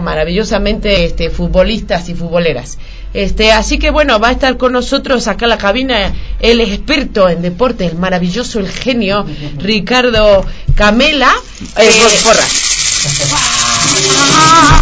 maravillosamente este, futbolistas y futboleras. Este, así que bueno, va a estar con nosotros acá en la cabina el experto en deporte, el maravilloso, el genio, Ricardo Camela. Eh,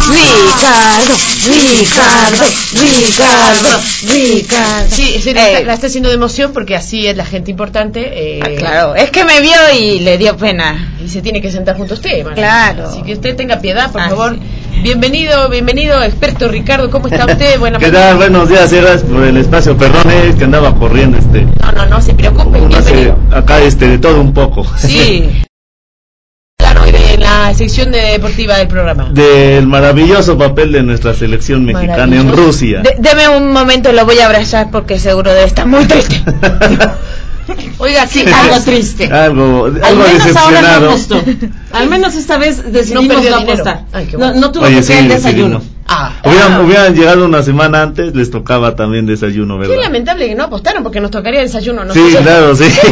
Ricardo, Ricardo, Ricardo, Ricardo. Sí, sí la, está, la, está, haciendo de emoción porque así es la gente importante. Eh, ah, claro, es que me vio y le dio pena. Y se tiene que sentar junto a usted, Claro. Así que usted tenga piedad, por favor. Bienvenido, bienvenido, experto Ricardo, ¿cómo está usted? Buena ¿Qué tal? Buenos días, gracias por el espacio, perdón, es que andaba corriendo este. No, no, no se preocupe, bienvenido. acá este, de todo un poco. Sí. de la sección de deportiva del programa. Del maravilloso papel de nuestra selección mexicana en Rusia. deme un momento, lo voy a abrazar porque seguro debe estar muy triste. Oiga, sí, algo triste. Algo, Al menos decepcionado. ahora no Al menos esta vez decidimos No no, apostar. Ay, qué no, bueno. no tuvo Oye, que sí, ser el decidimos. desayuno. Ah, Hubieran, ah. hubieran llegado una semana antes, les tocaba también desayuno, Qué ¿verdad? lamentable que no apostaron porque nos tocaría desayuno. ¿no? Sí, claro, sí. ¿Qué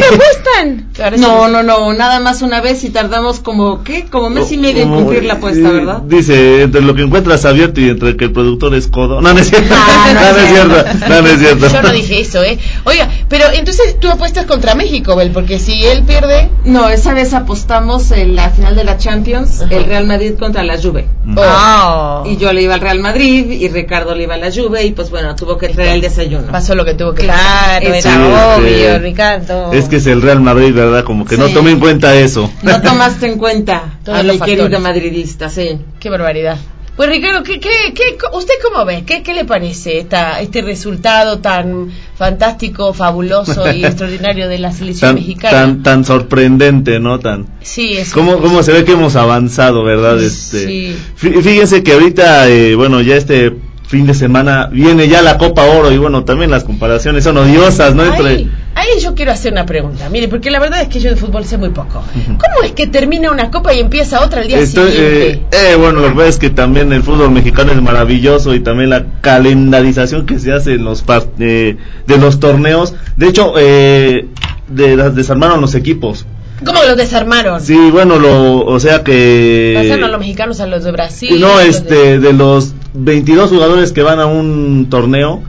me sí. No, no, no, nada más una vez y tardamos como, ¿qué? Como mes y medio en cumplir la apuesta, sí, ¿verdad? Dice, entre lo que encuentras abierto y entre que el productor es codo. No, no es cierto. Ah, No, no es cierto. No, no es cierto. Yo no dije eso, ¿eh? Oiga, pero entonces tú apuestas contra México, Bel, porque si él pierde. No, esa vez apostamos en la final de la Champions, el Real Madrid contra la Juve. Oh. Y yo le iba al Real Madrid y Ricardo le iba a la Juve y pues bueno, tuvo que traer el desayuno. Pasó lo que tuvo que Claro, Sí, era obvio, este, Ricardo. Es que es el Real Madrid, ¿verdad? Como que no Sí. tome en cuenta eso. No tomaste en cuenta Todos a los mi factores. querido madridista, sí. Qué barbaridad. Pues Ricardo, ¿qué, qué, qué, ¿usted cómo ve? ¿Qué, qué le parece esta, este resultado tan fantástico, fabuloso y extraordinario de la selección Tan, mexicana? tan, tan sorprendente, ¿no? Tan. sí, es ¿Cómo, cómo se ve que hemos avanzado, verdad? Este, Sí. fí- Fíjense que ahorita, eh, bueno, ya este fin de semana viene ya la Copa Oro y bueno, también las comparaciones son odiosas, ¿no? Entre- Ahí, ahí yo quiero hacer una pregunta. Mire, porque la verdad es que yo de fútbol sé muy poco. ¿Cómo es que termina una copa y empieza otra al día Estoy, siguiente? eh, eh, bueno, que pasa es que también el fútbol mexicano es maravilloso y también la calendarización que se hace en los par- eh, de los torneos. De hecho, eh, de, las desarmaron los equipos. ¿Cómo los desarmaron? Sí, bueno, lo, o sea que... Pasaron a los mexicanos a los de Brasil. No, de- este, de los 22 jugadores que van a un torneo,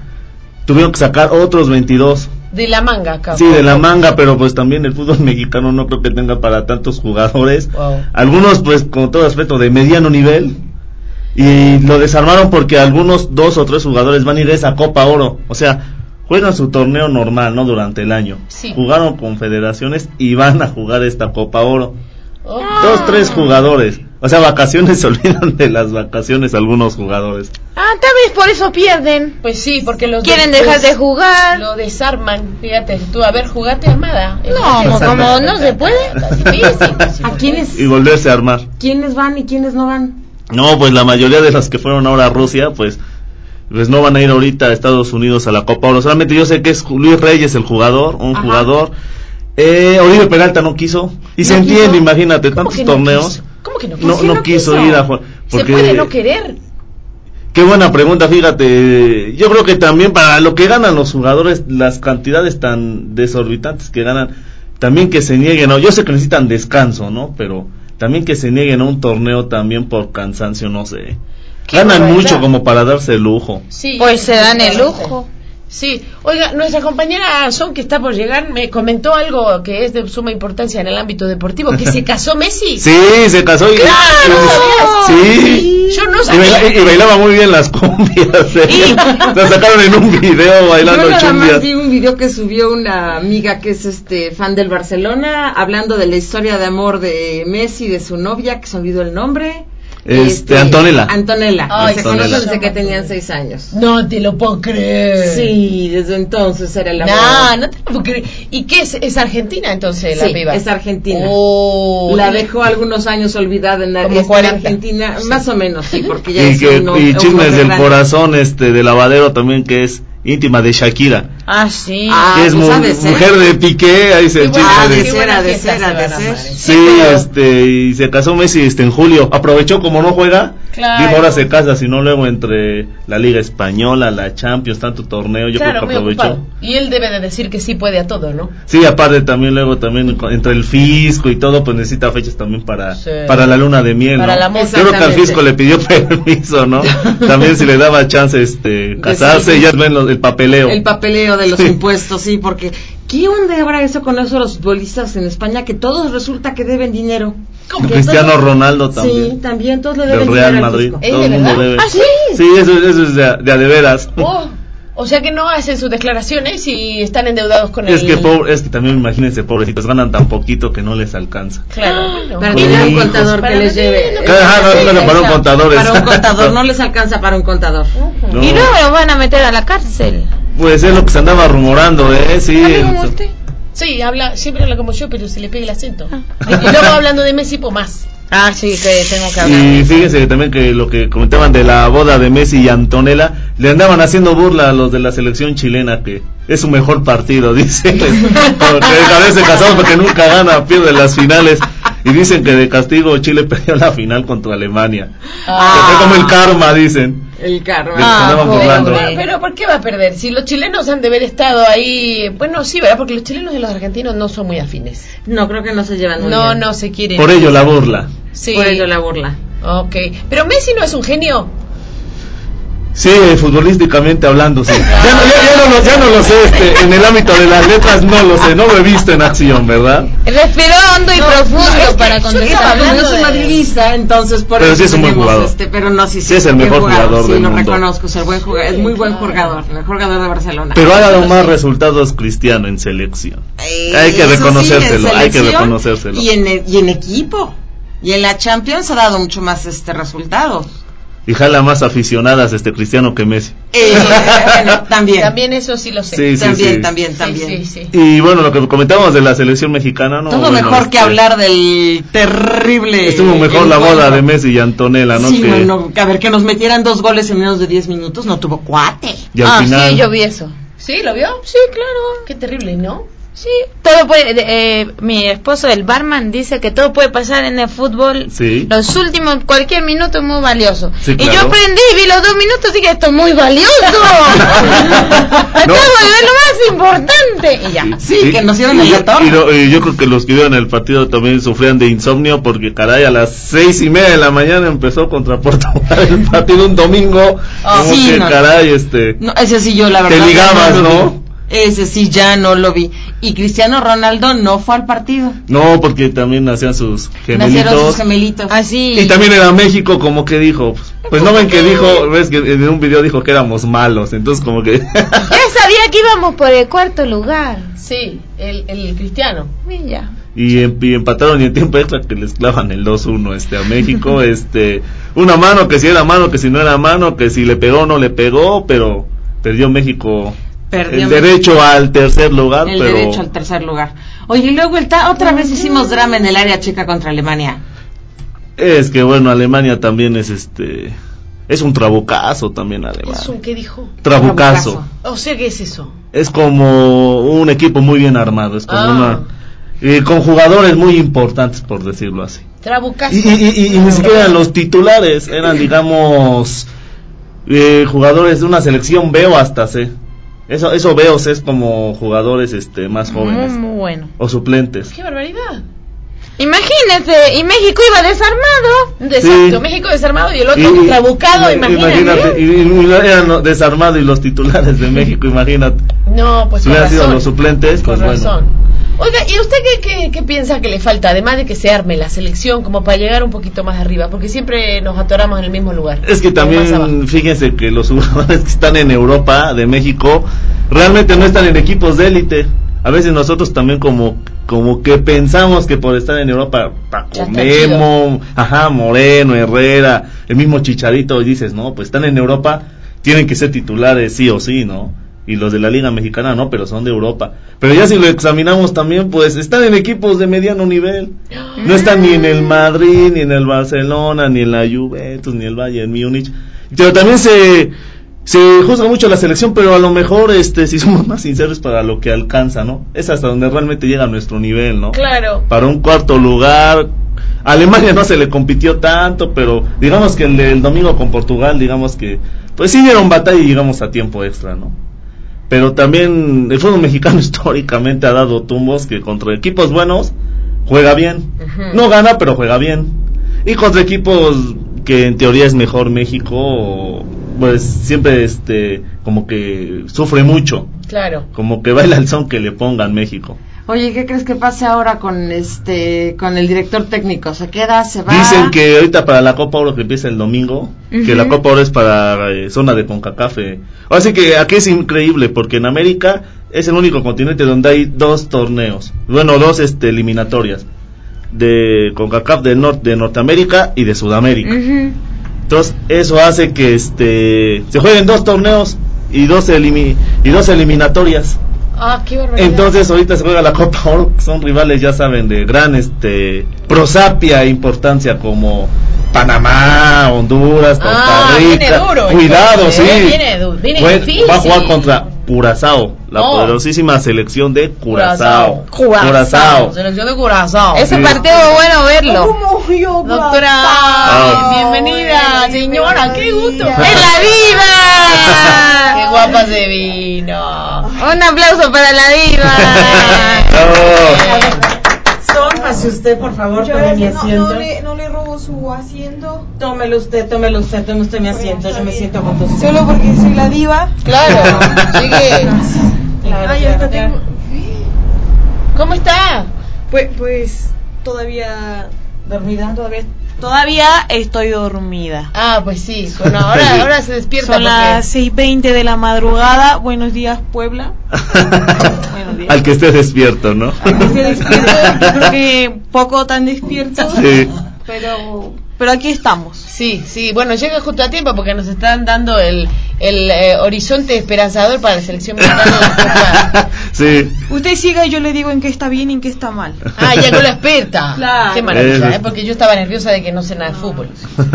tuvieron que sacar otros 22. De la manga, cabrón. Sí, de la manga, pero pues también el fútbol mexicano no creo que tenga para tantos jugadores. Wow. Algunos, pues, con todo respeto, de mediano nivel. Y lo desarmaron porque algunos dos o tres jugadores van a ir a esa Copa Oro. O sea, juegan su torneo normal, ¿no? Durante el año. Sí. Jugaron con federaciones y van a jugar esta Copa Oro. Oh. Dos, tres jugadores. O sea, vacaciones se olvidan de las vacaciones algunos jugadores. Ah, tal vez por eso pierden. Pues sí, porque los Quieren dejar de jugar. Lo desarman. Fíjate, tú, a ver, jugate armada. No, como no se puede. Sí, sí, sí, ¿A quiénes, Y volverse a armar. quiénes van y quiénes no van? No, pues la mayoría de las que fueron ahora a Rusia, pues pues no van a ir ahorita a Estados Unidos a la Copa Oro. Solamente yo sé que es Luis Reyes el jugador, un Ajá. jugador. Eh, Oribe Peralta no quiso. Y se ¿No entiende, imagínate, ¿Cómo tantos no torneos. quiso? ¿Cómo que no quiso? No, ¿Por qué no no quiso, quiso? ir a jugar. Se Porque, puede no querer. Qué buena pregunta, fíjate. Yo creo que también para lo que ganan los jugadores, las cantidades tan desorbitantes que ganan, también que se nieguen, ¿no? Yo sé que necesitan descanso, ¿no? Pero también que se nieguen a un torneo también por cansancio, no sé. Qué Ganan mucho como para darse el lujo. Sí, Pues se dan el lujo. Sí, oiga, nuestra compañera Son, que está por llegar, me comentó algo que es de suma importancia en el ámbito deportivo, que se casó Messi. Sí, se casó y... ¡Claro! Sí. Yo no Y, sabía. baila- y bailaba muy bien las cumbias. ¿eh? Y- La sacaron en un video bailando Yo nada chumbias. más vi un video que subió una amiga que es este fan del Barcelona, hablando de la historia de amor de Messi y de su novia, que se olvidó el nombre. Este, Antonella. Antonella. Ay, se conocen desde que tenían seis años. No te lo puedo creer. Sí, desde entonces era el amor. No, no te lo puedo creer. ¿Y qué es? ¿Es Argentina entonces la Sí, piba? es argentina. Oh, La dejó algunos años olvidada en, en 40. Argentina, más o menos, sí, porque ya Y, es que, uno- y chismes del grande. corazón este de lavadero también que es íntima de Shakira. Ah, sí. Ah, que es pues mu- ha de ser. mujer de Piqué, ahí se Ah, de- de qué ser, buena ha de fiesta ser, se ha de van a ser. armar, ¿eh? Sí, pero- este, y se casó Messi este en julio. Aprovechó como no juega, Claro. Dijo, ahora se casa, si no luego entre la Liga Española, la Champions, tanto torneo, yo claro, creo que aprovechó. Y él debe de decir que sí puede a todo, ¿no? Sí, aparte también luego también entre el fisco y todo, pues necesita fechas también para, Sí. para la luna de miel, Para ¿no? la. Yo creo que al fisco le pidió permiso, ¿no? También si le daba chance este casarse, ya ven el papeleo. El papeleo de los Sí. impuestos, sí, porque ¿qué onda ahora eso con eso los futbolistas en España? Que todos resulta que deben dinero. ¿Cómo? Que Cristiano Ronaldo también. Sí, también todos le del deben Real dinero al Madrid. fisco. ¿Es Todo de el mundo verdad? debe. ¿Ah, sí? Sí, eso, eso es de, a- de a de veras. Oh, o sea que no hacen sus declaraciones y están endeudados con Es el... que, pobre, es que también imagínense, pobrecitos, ganan tan poquito que no les alcanza. Claro, bueno. Para Con tener un contador Para que les lleve. no, no, para un contador. Para un contador, no les alcanza para un contador. No. Y luego lo van a meter a la cárcel. Pues es lo que se andaba rumorando, ¿eh? Sí. Usted. Sí, habla, siempre habla como yo, pero se le pega el acento. Y luego hablando de Messi, pues más. Ah, sí, que tengo que hablar. Y fíjense también que lo que comentaban de la boda de Messi y Antonella, le andaban haciendo burla a los de la selección chilena que es su mejor partido, dicen. Porque a veces casados porque nunca gana, pierde las finales. Y dicen que de castigo Chile perdió la final contra Alemania. Ah. Que fue como el karma, dicen. El pobre. burlando. Pero, pero ¿por qué va a perder? Si los chilenos han de haber estado ahí... Bueno, sí, ¿verdad? Porque los chilenos y los argentinos no son muy afines. No, creo que no se llevan muy No, bien. no se quieren. Por ello la burla. Sí. Por ello la burla. Ok. Pero Messi no es un genio. Sí, futbolísticamente hablando, sí. Ya no, ya, ya no, lo, ya no lo sé, este, en el ámbito de las letras no lo sé, no lo he visto en acción, ¿verdad? Respiró hondo y No, profundo no, es que para contestar. yo soy de- madridista, entonces por Pero eso sí es un buen jugador. este, pero no, sí, sí, Sí es el mejor jugador sí, del lo mundo. reconozco, es el buen jugador, es muy buen jugador, el mejor jugador de Barcelona. Pero ha dado más resultados Cristiano en selección. Eh, hay que sí, reconocérselo, hay que reconocérselo. Y en, y en equipo. Y en la Champions ha dado mucho más este resultado. Y jala más aficionadas este Cristiano que Messi. Eh, bueno, también. También eso sí lo sé. Sí, sí, también, sí. también, también. sí, sí. Y bueno, lo que comentábamos de la selección mexicana, ¿no? Todo Bueno, mejor que este, hablar del terrible. Estuvo mejor la boda de Messi y Antonella, ¿no? Sí, que, bueno, a ver, que nos metieran dos goles en menos de 10 minutos, no tuvo cuate. y al ah, final, sí, yo vi eso. ¿Sí? ¿Lo vio? Sí, claro. Qué terrible, ¿no? Sí, todo puede. eh, mi esposo, el barman, dice que todo puede pasar en el fútbol. Sí. Los últimos, cualquier minuto es muy valioso. Sí, Y claro. yo aprendí y vi los dos minutos y dije, esto es muy valioso. Estamos en lo más importante. Y ya. Sí, que nos dieron y, el retorno. y lo- y yo creo que los que vieron el partido también sufrían de insomnio porque caray a las seis y media de la mañana empezó contra Portugal el partido un domingo Ah, como sí, que no. caray este No, ese sí yo la Te verdad. ya ligabas, ¿no? Ese sí ya no lo vi. Y Cristiano Ronaldo no fue al partido. no porque también hacían sus Nacieron gemelitos sus gemelitos. Así. y también era México como que dijo pues, pues no ven que dijo ves que en un video dijo que éramos malos entonces como que Ya sabía que íbamos por el cuarto lugar. Sí, el, el cristiano. Y ya. y, em- y empataron y en tiempo extra que les clavan el 2-1 este a México este una mano que si era mano que si no era mano que si le pegó o no le pegó pero perdió México Perdió el derecho al tercer lugar el pero derecho al tercer lugar. Oye, y luego el ta- otra vez hicimos drama en el área chica contra Alemania. es que bueno Alemania también es este es un trabucazo también Alemania ¿Es un qué dijo? trabucazo Trabucazo. O sea, ¿qué es eso? es como un equipo muy bien armado es como Ah. una eh, con jugadores muy importantes por decirlo así Trabucazo. Y, y- y- y ni siquiera eran los titulares, eran, digamos, eh, jugadores de una selección B o hasta C. Eso, eso veo es como jugadores este más Muy, jóvenes muy bueno. o suplentes. ¡Qué barbaridad! Imagínate, y México iba desarmado. Exacto, Sí. México desarmado y el otro Y- trabucado, y- imagínate. y, y- y eran los desarmados y los titulares de México, imagínate. No, pues si con hubieran sido los suplentes, Con pues bueno. Oiga, ¿y usted qué, qué, qué piensa que le falta? Además de que se arme la selección como para llegar un poquito más arriba, porque siempre nos atoramos en el mismo lugar. Es que también, fíjense que los jugadores que están en Europa, de México, realmente no están en equipos de élite. A veces nosotros también como como que pensamos que por estar en Europa, Paco Memo, ajá, Moreno, Herrera, el mismo Chicharito, y dices, no, pues están en Europa, tienen que ser titulares sí o sí, ¿no? Y los de la Liga Mexicana no, pero son de Europa. Pero ya si lo examinamos también, pues están en equipos de mediano nivel. No están ni en el Madrid, ni en el Barcelona, ni en la Juventus, ni el Bayern Múnich. Pero también se se juzga mucho la selección, pero a lo mejor este si somos más sinceros para lo que alcanza, ¿no? Es hasta donde realmente llega nuestro nivel, ¿no? Claro. Para un cuarto lugar, Alemania no se le compitió tanto, pero digamos que el del domingo con Portugal, digamos que, pues sí dieron batalla y llegamos a tiempo extra, ¿no? Pero también el fútbol mexicano históricamente ha dado tumbos que contra equipos buenos juega bien. No gana, pero juega bien. Y contra equipos que en teoría es mejor México, pues siempre este como que sufre mucho. Claro. Como que baila el son que le pongan México. Oye, ¿qué crees que pase ahora con este con el director técnico? ¿Se queda? ¿Se va? Dicen que ahorita para la Copa Oro que empieza el domingo, que la Copa Oro es para eh, zona de CONCACAF. eh. Así que aquí es increíble porque en América es el único continente donde hay dos torneos, bueno, dos este eliminatorias de CONCACAF de Nor- de Norteamérica y de Sudamérica. Entonces, eso hace que este se jueguen dos torneos y dos elimi- y dos eliminatorias. Ah, qué barbaridad. Entonces ahorita se juega la Copa Oro, son rivales, ya saben, de gran este prosapia e importancia como Panamá, Honduras, Costa Ah, Rica. viene duro, Cuidado, sí. ¿eh? Viene viene Bueno, difícil. Va a jugar contra Curazao, la Oh. poderosísima selección de Curazao. Curazao. Curazao. Selección de Curazao. Ese Sí. partido bueno verlo. Doctora, Ah. bienvenida, señora, qué gusto. ¡Es la Qué diva! guapa se vino. Un aplauso para la diva. Son, pase usted, por favor, tome mi asiento. no le, no le robo su asiento. Tómelo usted, tómelo usted, tome usted mi asiento. Yo me siento con usted. Solo porque soy la diva. Claro, sigue. Claro, Ay, claro, acá claro. tengo- ¿Cómo está? Pues, pues todavía, ¿Dormida? todavía, todavía estoy dormida. Ah, pues sí. Bueno, ahora, ahora se despierta Son porque... las 6.20 de la madrugada. Buenos días, Puebla. Buenos días. Al que esté despierto, ¿no? Estoy despierto, yo creo que poco tan despierto, Sí. pero, pero aquí estamos. Sí, sí, bueno, llega justo a tiempo porque nos están dando el, el eh, horizonte esperanzador para la selección mexicana de la Copa. sí. Usted siga y yo le digo en qué está bien y en qué está mal. Ah, ya con la experta. Claro. Qué maravilla. ¿eh? porque yo estaba nerviosa de que no sé nada de fútbol.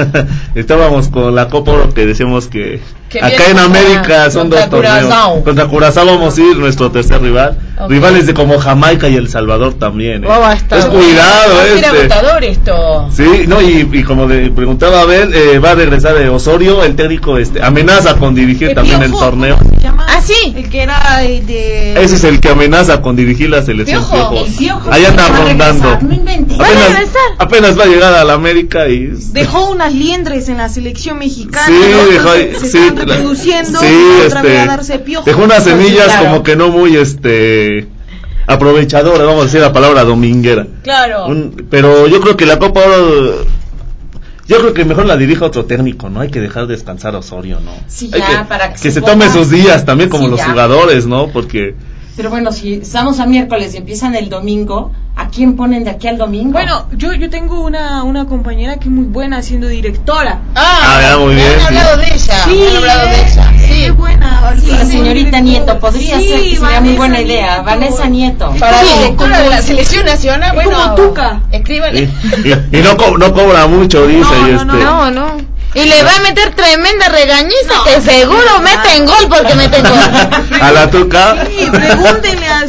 Estábamos con la Copa Oro que decíamos que, Acá en América son dos torneos. Curazao. Contra Curazao vamos a ir, nuestro tercer rival. Rivales de como Jamaica y El Salvador también. ¿eh? Oh, va a estar- Es cuidado, ser este. esto. Sí, no, y, y como de- preguntaba Abel, eh, va a regresar de Osorio, el técnico este, amenaza con dirigir también el torneo. ¿cómo se llama? Ah, sí. El que era el de... Ese es el que amenaza con dirigir la selección Piojo, el a rondando. regresar, no inventes. ¿Va a Apenas, regresar? apenas va a llegar a la América y... Dejó unas liendres en la selección mexicana. Sí, ¿no? dejó sí, están reproduciendo sí, otra este, vez a darse piojo. Dejó unas semillas claro. como que no muy, este, aprovechadoras, vamos a decir la palabra dominguera. Claro. Un- pero yo creo que la Copa Oro, yo creo que mejor la dirija otro técnico, ¿no? Hay que dejar descansar a Osorio, ¿no? Sí, Hay ya, que, para que que se se tome sus días también como Sí, los ya. jugadores, ¿no? Porque Pero bueno, si estamos a miércoles y empiezan el domingo, ¿a quién ponen de aquí al domingo? Bueno, yo, yo tengo una, una compañera que es muy buena siendo directora. Ah, Ah, muy me bien, han sí. hablado de ella. me han hablado de es- ella. Sí. es buena. Sí, la señorita. Nieto, podría Sí, ser, que sería muy buena idea. Nieto. Vanessa Nieto. Para directora de la selección nacional, es bueno, como Tuca. escríbale. y, y- y no, co- no cobra mucho, dice, No, y no, este... No, no. Y le va a meter tremenda regañiza No. que seguro meten gol porque meten gol. A la tuca. Sí, pregúntenle a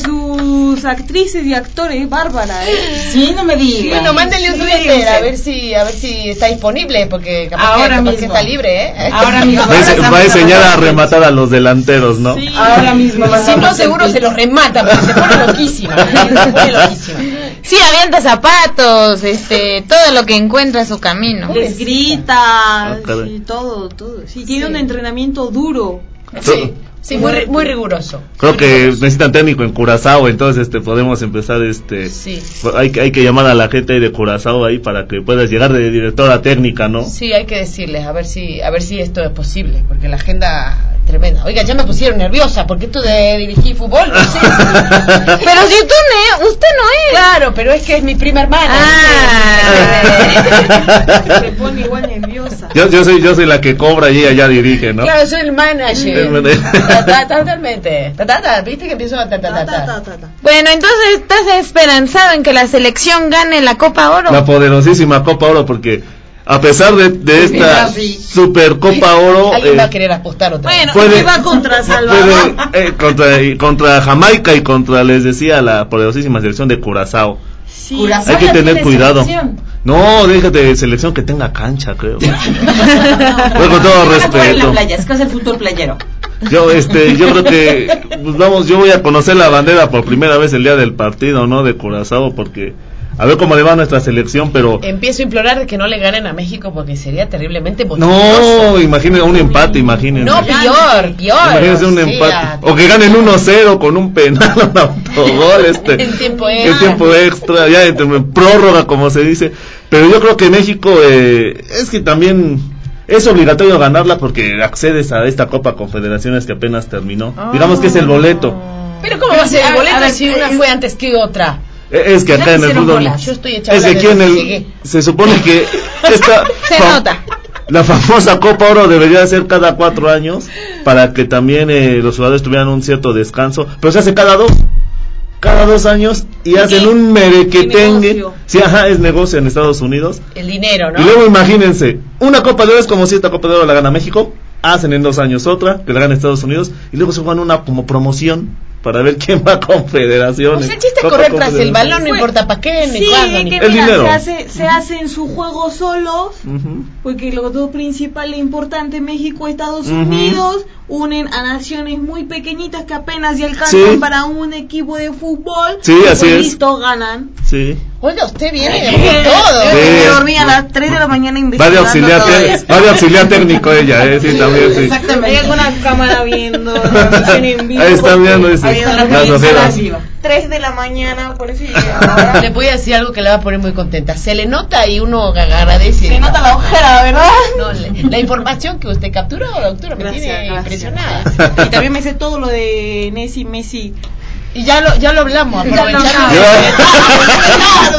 sus actrices y actores, Bárbara. ¿eh? Sí, no me digas. Bueno, mándenle un Sí, Twitter a ver si a ver si está disponible porque capaz, Ahora que, capaz mismo. que está libre, ¿eh? Ahora mismo. Va a, enseñar a rematar a los delanteros, ¿no? Sí. Ahora mismo. Si no, seguro se los remata porque se pone loquísima. ¿eh? Se pone loquísima. Sí, avienta zapatos, este, todo lo que encuentra en su camino. Les grita, Ah, sí, todo, todo. Sí, tiene Sí. un entrenamiento duro. Sí, sí, muy, ri- muy riguroso. Creo que necesitan técnico en Curazao, entonces este podemos empezar este Sí. hay que hay que llamar a la gente ahí de Curazao ahí para que puedas llegar de directora técnica, ¿no? Sí, hay que decirles a ver si a ver si esto es posible, porque la agenda es tremenda. Oiga, ya me pusieron nerviosa porque esto de dirigir fútbol, no sé. Pero si tú no, usted no es. Claro, pero es que es mi prima hermana. Ah. Se pone igual nerviosa. Yo, yo soy yo soy la que cobra y ella ya dirige, ¿no? Claro, soy el manager. Totalmente. Ta, ta, ta, ¿Viste que empiezo a ta, ta, ta. Bueno, entonces estás esperanzado en que la selección gane la Copa Oro. La poderosísima Copa Oro porque a pesar de, de esta sí. super Copa Oro Alguien eh, va a querer apostar otra vez. Bueno, Puede- va contra Salvador. puede, eh, contra y contra Jamaica y contra les decía la poderosísima selección de Curazao. Sí. Curazao Hay que tener cuidado. selección. No, déjate de selección que tenga cancha, creo. Bueno, con todo en respeto. la playa, es que es el fútbol playero. Yo, este, yo creo que, pues vamos, yo voy a conocer la bandera por primera vez el día del partido, ¿no? De Curazao, porque a ver cómo le va a nuestra selección, pero Empiezo a implorar de que no le ganen a México porque sería terriblemente bochornoso. no, imagínense un empate, imagínense. No, peor, peor. Imagínense un o sea, empate. O que ganen 1-0 con un penal, un autogol, este. En tiempo en extra. tiempo extra, ya en en prórroga, como se dice. Pero yo creo que México, eh, es que también es obligatorio ganarla porque accedes a esta Copa Confederaciones que apenas terminó. Digamos que es el boleto. Pero ¿cómo va a ser el boleto ver, si una es- fue antes que otra? Eh, Es que acá en el fútbol. bolas. Yo estoy Es que aquí en el. Sigue. Se supone que esta. Se fa- nota. La famosa Copa Oro debería ser cada cuatro años para que también eh, los jugadores tuvieran un cierto descanso, pero se hace cada dos, cada dos años y hacen un merequetengue. Sí, ajá, es negocio en Estados Unidos. El dinero, ¿no? Y luego imagínense, una Copa de Oro es como si esta Copa de Oro la gana México, hacen en dos años otra, que la gana Estados Unidos, y luego se juegan una como promoción para ver quién va a confederaciones. Pues el chiste es correr tras el balón, no importa para qué, ni Sí, cuándo, ni que El mira, dinero. se hace, se hacen sus juegos solos, Ujú. porque lo todo principal e importante, México, Estados Ujú. Unidos, unen a naciones muy pequeñitas que apenas ya alcanzan Sí. para un equipo de fútbol. Sí, y así es. listo, ganan. Sí. Oiga, usted viene de todo. Yo Sí. me dormí a las 3 de la mañana Va de investigando auxiliar, todo esto. va de auxiliar técnico ella, eh, sí, también, sí. Hay Exactamente. alguna cámara viendo en vivo. Ahí están porque viendo, dice, Ahí están las las revisadas ojeras. viva. 3 de la mañana, por eso ahora. Le voy a decir algo que le va a poner muy contenta. Se le nota y uno agradece. Se nota la ojera, ¿verdad? No, le- la información que usted capturó, doctora, me Gracias, tiene gracias. impresionada. Y también me sé todo lo de Messi, Messi. Y ya lo, ya lo hablamos, aprovechando. hablamos.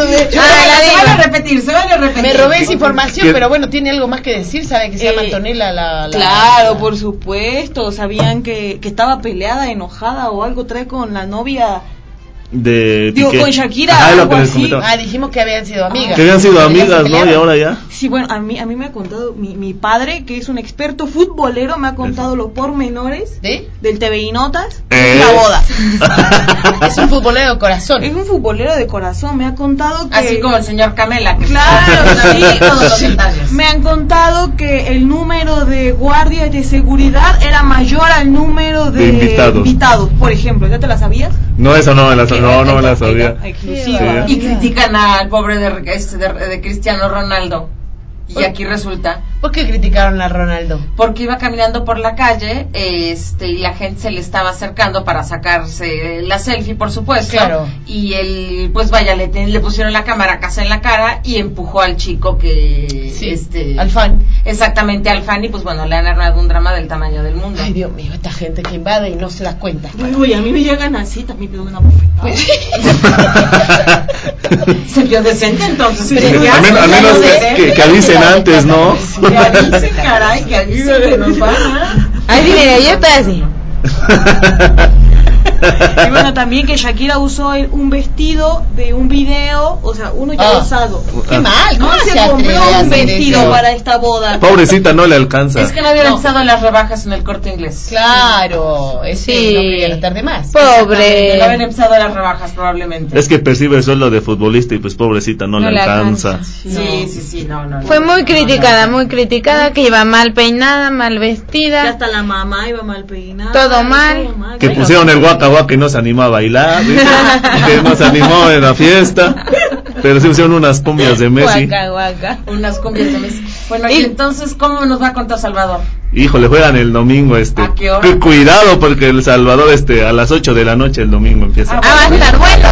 Se vale repetir, se vale repetir. Me robé esa información, ¿Qué? pero bueno, tiene algo más que decir, sabe que se llama Eh, Antonella la, la- Claro, la- por supuesto. Sabían que, que estaba peleada, enojada o algo trae con la novia. De Digo, Piqué. con Shakira, Ajá, algo así. Ah, dijimos que habían sido amigas. Que habían sido amigas, ¿no? Y ahora ya. Sí, bueno, a mí, a mí me ha contado, mi, mi padre, que es un experto futbolero, me ha contado los pormenores ¿Sí? del TV y Notas Eh. y la boda. Es un futbolero de corazón. Es un futbolero de corazón, me ha contado que... Así como el señor Camela. Que Claro, sí. todos los detalles. Me han contado que el número de guardias de seguridad era mayor al número de, De invitados. por ejemplo. ¿Ya te la sabías? No, eso no me la, no, no me la sabía. Exclusiva. Y critican al pobre de, este, de, de Cristiano Ronaldo. Y aquí resulta, ¿Por qué criticaron a Ronaldo? porque iba caminando por la calle este, y la gente se le estaba acercando para sacarse la selfie, por supuesto. Claro. Y él, pues vaya, le, ten- le pusieron la cámara casi en la cara y empujó al chico que... Sí, este, al fan. Exactamente, al fan y pues bueno, le han armado un drama del tamaño del mundo. Ay, Dios mío, esta gente que invade y no se da cuenta. Uy, uy, a mí me llegan así, también pido una bofetada. Se vio decente entonces. Sí, pero ya, al menos, al ya menos no que, decente. que- que avisen antes, ¿no? Que avisen, caray, que avisen que nos van a... Ay, dile, yo estoy así. Y bueno, también que Shakira usó un vestido de un video, o sea, uno ya Ah. usado. Qué mal, ¿cómo No se compró un vestido eso? para esta boda. Pobrecita, no le alcanza. Es que no No. estado las rebajas en el corte inglés. Claro, es que Sí. no quería gastar de más. No habían Pobre. empezado las rebajas probablemente. Es que percibe el sueldo de futbolista y pues pobrecita no, No le alcanza. alcanza. Sí, sí, sí, no, no. no. Fue muy No, criticada, no, no. muy criticada, que iba mal peinada, mal Que vestida. hasta la mamá iba mal peinada. Todo mal. todo mal. Que pusieron el guaca guaca y no se animó a bailar, que no se animó en la fiesta, pero sí pusieron unas cumbias de Messi. Guaca, guaca. Unas cumbias de Messi. Bueno, y Y- entonces, ¿cómo nos va a contar Salvador? Híjole, juegan el domingo este. ¿A qué hora? Cu- Cuidado porque el Salvador este a las 8 de la noche el domingo empieza. Ah, va a estar bueno.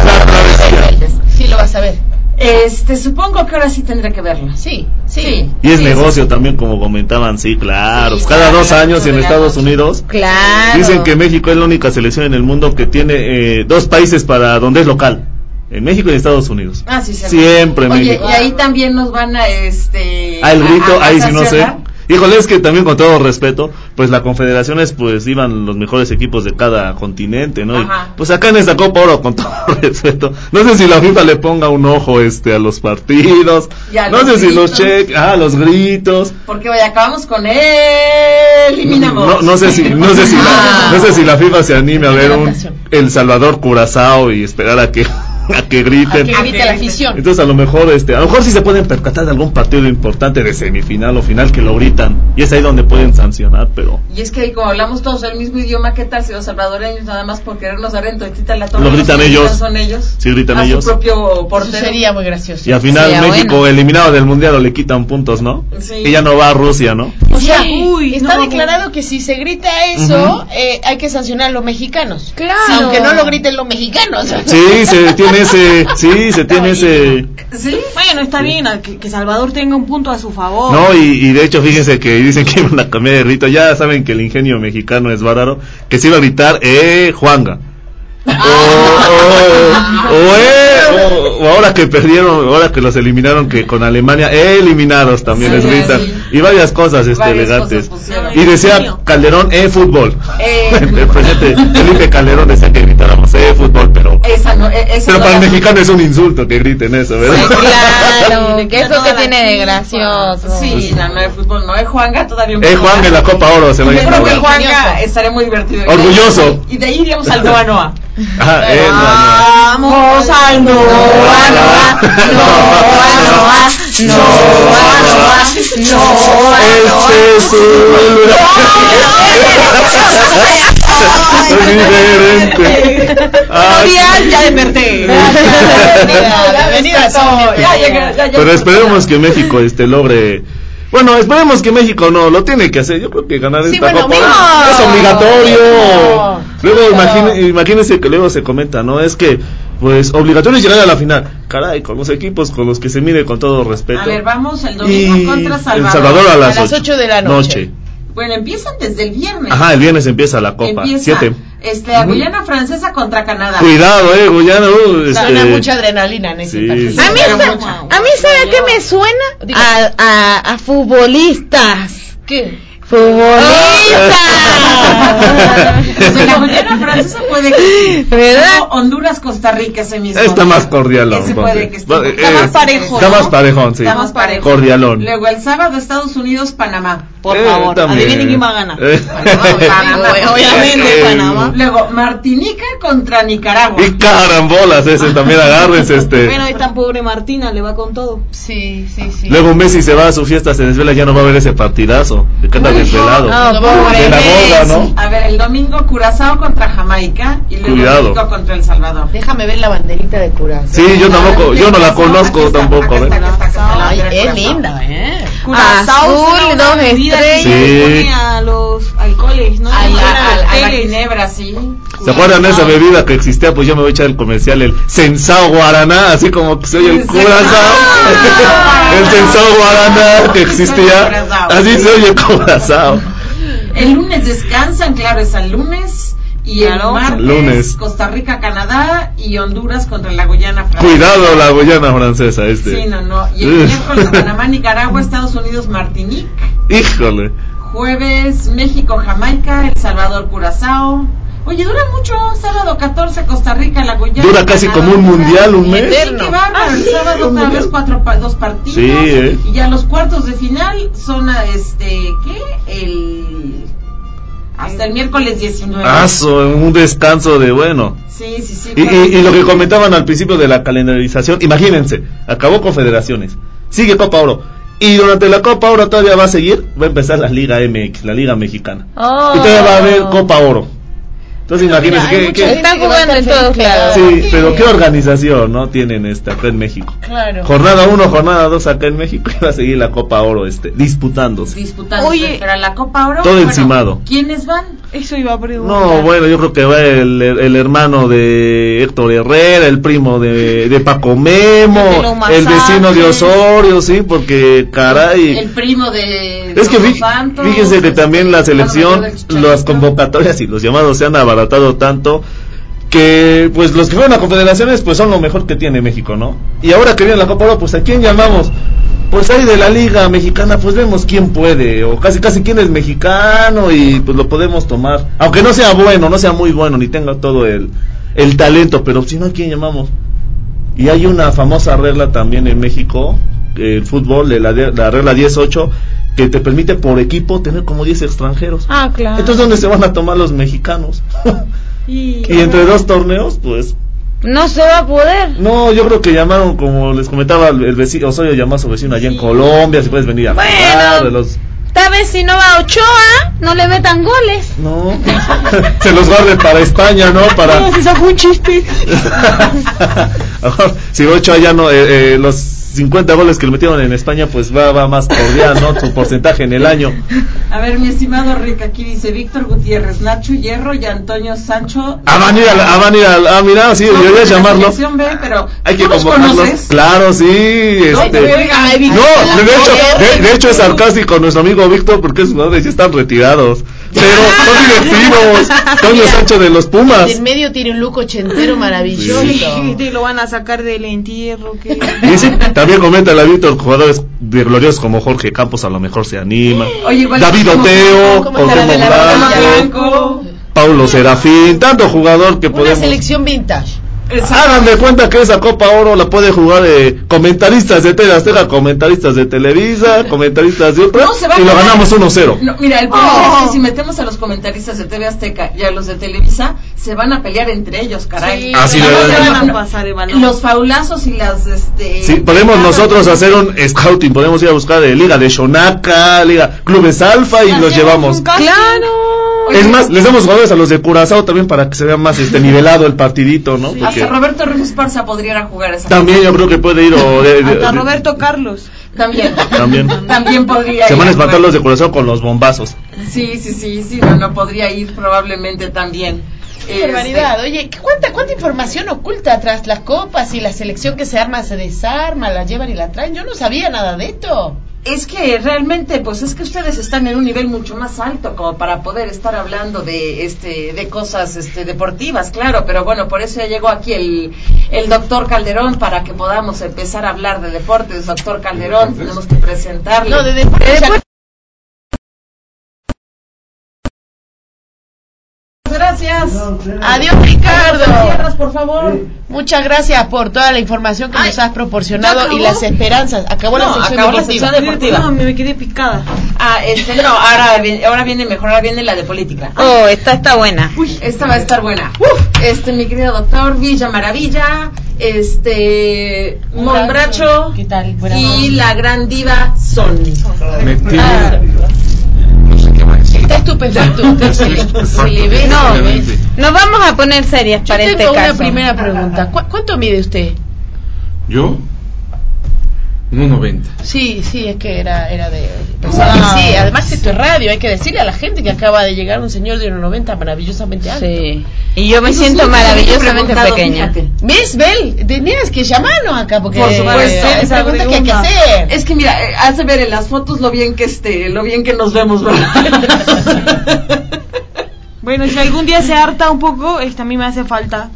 Sí, lo vas a ver. Este, supongo que ahora sí tendré que verlo. Sí, sí. Y es Sí, negocio también, como comentaban, sí, claro. Sí, Cada claro, dos años en Estados noche. Unidos Claro. dicen que México es la única selección en el mundo que tiene eh, dos países para donde es local. En México y en Estados Unidos. Ah, sí, Siempre Oye, México. y ahí también nos van a, este... Ah, el grito, a- a ahí sí no sé. Híjole, es que también con todo respeto, pues la confederaciones pues iban los mejores equipos de cada continente, ¿no? Y, pues acá en esta Copa Oro, con todo respeto, no sé si la FIFA le ponga un ojo este a los partidos, a no los sé si los cheque, ah, los gritos, Porque vaya, acabamos con él, eliminamos. no, no sé si, no sé si la, Ah. no sé si la FIFA se anime a ver un. El Salvador Curazao y esperar a que a que griten. A que grite la afición. Entonces a lo mejor este, a lo mejor sí se pueden percatar de algún partido importante de semifinal o final que lo gritan y es ahí donde pueden sancionar, pero Y es que como hablamos todos el mismo idioma, ¿qué tal si los salvadoreños nada más por querernos dar en toditita la torre? Lo gritan ellos. Son ellos. Sí, gritan a ellos. su propio Eso portero. sería muy gracioso. y al final Sería México bueno. eliminado del mundial o le quitan puntos, ¿no? Sí. Y ya no va a Rusia, ¿no? O sea, Uy, está no, declarado que si se grita eso, eh, hay que sancionar a los mexicanos. Claro. Aunque no lo griten los mexicanos. Sí, se tiene ese, sí, se tiene ese, Sí. Bueno, está bien que, que Salvador tenga un punto a su favor. no, y, y de hecho fíjense que dicen que iban a cambiar de rito, ya saben que el ingenio mexicano es bárbaro, que se iba a gritar, eh, Juanga. O, o, o, eh, o- o ahora que perdieron, ahora que los eliminaron, que con Alemania, eh, eliminados también Sí, les gritan. sí. Y varias cosas este, Varias elegantes. cosas. Y decía Calderón, eh, fútbol. Eh, el presidente Felipe Calderón decía que gritáramos, eh, fútbol, pero... esa no, eh, esa Pero no para el mexicano es un insulto que griten eso, ¿verdad? Claro, que eso que tiene de gracioso. Sí, la no de fútbol, no de Juanga todavía. un Eh, poco Juan más. en la Copa Oro se va a Yo creo que. Juanga estaría muy divertido. Orgulloso. Y de ahí iríamos al Noa Noa. Ajá, eh, no, no. Vamos al Noa, Noa, Noa, Noa, Noa, Noa, Este es un... Diferente. Ah, ya desperté. Pero esperemos que México este logre bueno, esperemos que México no lo tiene que hacer. Yo creo que ganar Sí, esta bueno, Copa es obligatorio. No. Luego Sí, imagine- imagínense que luego se comenta, ¿no? Es que pues obligatorio es llegar a la final. Caray, con los equipos con los que se mide con todo respeto. A ver, vamos el domingo y contra Salvador. El Salvador a las, A las ocho ocho de la noche. Bueno, empiezan desde el viernes. Ajá, el viernes empieza la Copa. Empieza Siete. este, a Guyana Francesa contra Canadá. Cuidado, eh, Guyana. uh, Suena este, mucha adrenalina en ese sí. partido. A mí, Pero sa- mucho. a mí ¿sabe qué me suena? A, a, a futbolistas. ¿Qué? ¡Futbolistas! Pues en la Guyana Francesa puede Honduras, Costa Rica ese mismo. Está más cordialón, Ese puede que esté. Está eh, más parejo. Está ¿no? más parejón, sí. Está más parejo. Cordialón. Luego el sábado Estados Unidos, Panamá. Por Eh, favor, también. adivinen quién va a ganar. Eh. Panamá, obviamente, Eh, Panamá. Luego Martinica contra Nicaragua. Y carambolas, ese también agárrense este. Bueno, y tan pobre Martina le va con todo. Sí, sí, sí. Luego Messi se va a su fiesta, se desvela, ya no va a ver ese partidazo. De que anda Uy, desvelado. no, No, pobre de la boda, ¿no? A ver, el domingo Curazao contra Jamaica y luego Cuidado. México contra El Salvador. Déjame ver la banderita de Curazao. Sí, yo tampoco, yo no la conozco tampoco, ¿eh? es linda, ¿eh? Curazao Azul, dos Sí. pone a los alcoholes, ¿no? A la, a- a la ginebra, sí. ¿Se acuerdan de esa bebida que existía? Pues yo me voy a echar el comercial, el Sensao Guaraná, así como que se oye el. Curazao. El Sensao Guaraná que existía, así se oye el Curazao. El lunes descansan, claro, es el lunes. Y Claro. el martes, Lunes. Costa Rica, Canadá y Honduras contra la Guyana Francesa. Cuidado la Guyana francesa este. Sí, no, no. Y el miércoles, Panamá, Nicaragua, Estados Unidos, Martinique. Híjole. Jueves, México, Jamaica, El Salvador, Curazao. Oye, dura mucho. Sábado 14, Costa Rica, la Guyana. Dura casi Canadá. como un mundial, un mes. Sí, qué bárbaro. El sábado otra vez cuatro, pa- dos partidos. Sí, ¿eh? Y ya los cuartos de final son, a, este, ¿qué? El... Hasta el miércoles 19. Aso, un descanso de bueno. Sí, sí, sí. Y, claro. y- y lo que comentaban al principio de la calendarización, imagínense, acabó Confederaciones, sigue Copa Oro, y durante la Copa Oro todavía va a seguir, va a empezar la Liga MX, la Liga Mexicana, Oh. y todavía va a haber Copa Oro. Entonces imagínense Están que a jugando en todos lados. sí, pero qué organización, ¿no? Tienen este acá en México. Claro. Jornada 1, jornada 2 acá en México y va a seguir la Copa Oro este, disputándose. Disputando. Oye. pero a la Copa Oro. Todo bueno, encimado. ¿Quiénes van? Eso iba a preguntar. No, bueno, yo creo que va el, el hermano de Héctor Herrera, el primo de, de Paco Memo, El el vecino de. Osorio, sí, porque caray. El primo de. Es que fíjense que también la selección, las convocatorias y los llamados se han abaratado tanto que pues los que fueron a confederaciones pues son lo mejor que tiene México, ¿no? Y ahora que viene la Copa Oro, pues a quién llamamos? Pues ahí de la liga mexicana, pues vemos quién puede, o casi casi quién es mexicano y pues lo podemos tomar. Aunque no sea bueno, no sea muy bueno, ni tenga todo el, el talento, pero si no, ¿a quién llamamos? Y hay una famosa regla también en México, el fútbol, la, la regla 18, que te permite por equipo tener como 10 extranjeros. Ah, claro. Entonces, ¿dónde se van a tomar los mexicanos? Y, y entre dos torneos, pues, No se va a poder. No, yo creo que llamaron, como les comentaba el, vecino, Osorio llamó a su vecino allá en Colombia, si puedes venir a Bueno. jugar, de los... Esta vez si no va Ochoa, no le metan goles. No, se los guarde para España, ¿no? Para... No, se sacó un chiste. Si Ocho allá no, eh, eh, los 50 goles que le metieron en España, pues va, va más cordial, ¿no? Su porcentaje en el año. A ver, mi estimado Rick, aquí dice Víctor Gutiérrez, Nacho Hierro y Antonio Sancho. Ah, van a ir a, ah, van a ir a, ah, mira, sí, No, yo voy a la llamarlo. B, pero Hay que ¿tú los convocarlos. Claro, sí, este. No, de hecho, de, de hecho es sarcástico nuestro amigo Víctor porque sus jugadores ya están retirados. Pero son divertidos. Toño Sancho de los Pumas. En medio tiene un look ochentero maravilloso. Sí, lo van a sacar del entierro. ¿qué? También comenta la Víctor, jugadores de gloriosos como Jorge Campos a lo mejor se animan. Oye, David Oteo, ¿Cómo está la Cuauhtémoc de la Blanco, Blanco. Paulo Serafín, tanto jugador que Una podemos... selección vintage. Hagan de cuenta que esa Copa Oro la puede jugar eh, comentaristas de TV Azteca, comentaristas de Televisa, comentaristas de otra, No, se va a y lo ganamos 1-0. No, mira, el problema Oh. es que si metemos a los comentaristas de TV Azteca y a los de Televisa, se van a pelear entre ellos, caray. Sí, Así No, van a pasar. Los faulazos y las, este... Sí, podemos nosotros hacer un scouting, podemos ir a buscar de Liga de Shonaka, Liga Clubes Alfa y los llevamos. casting. Oye, Es más, les damos jugadores a los de Curazao también para que se vea más este nivelado el partidito, ¿no? Porque Hasta Roberto Ramos Esparza podría ir a jugar esa también yo creo que puede ir o de- de- Hasta de- Roberto Carlos. También. También. También podría se ir van a espantar los de Curazao con los bombazos. Sí, sí, sí, sí, no, no podría ir probablemente también. Qué Este, barbaridad. Oye, ¿qué- ¿cuánta, ¿cuánta información oculta tras las copas y la selección que se arma se desarma, la llevan y la traen? Yo no sabía nada de esto. Es que realmente, pues es que ustedes están en un nivel mucho más alto como para poder estar hablando de este de cosas este deportivas, claro, pero bueno, por eso ya llegó aquí el, el doctor Calderón para que podamos empezar a hablar de deportes. Doctor Calderón, tenemos que presentarle. No, de deportes. Gracias. Adiós, Ricardo. Cierras, por favor. Muchas gracias por toda la información que Ay, nos has ¿ya proporcionado y las esperanzas. Acabó la No, sección acabó la sección deportiva. No, me quedé picada. Ah, este no, ahora viene, ahora viene mejor, ahora viene la de política. Oh, esta está buena. Esta va a estar buena. Este, mi querido doctor, Villa Maravilla, este, Monbracho ¿Qué tal? Buenas y noches. la gran diva Son. Ah, está estupefacto usted, se le, se le ve. No, nos vamos a poner serias Yo para tengo este una caso. primera pregunta. ¿Cu- ¿Cuánto mide usted? ¿Yo? 1.90. Sí, sí, es que era, era de... pensaba que sí, además esto es radio, hay que decirle a la gente que acaba de llegar un señor de 1,90 maravillosamente alto. Sí. Y yo me Eso siento sí, maravillosamente pequeña. fíjate. ¿Ves, Bel? Tenías que llamarnos acá porque Por supuesto. es pregunta que hay que hacer. Es que mira, eh, has de ver en las fotos lo bien que este, lo bien que nos vemos, ¿verdad? Bueno, si algún día se harta un poco, este, a mí me hace falta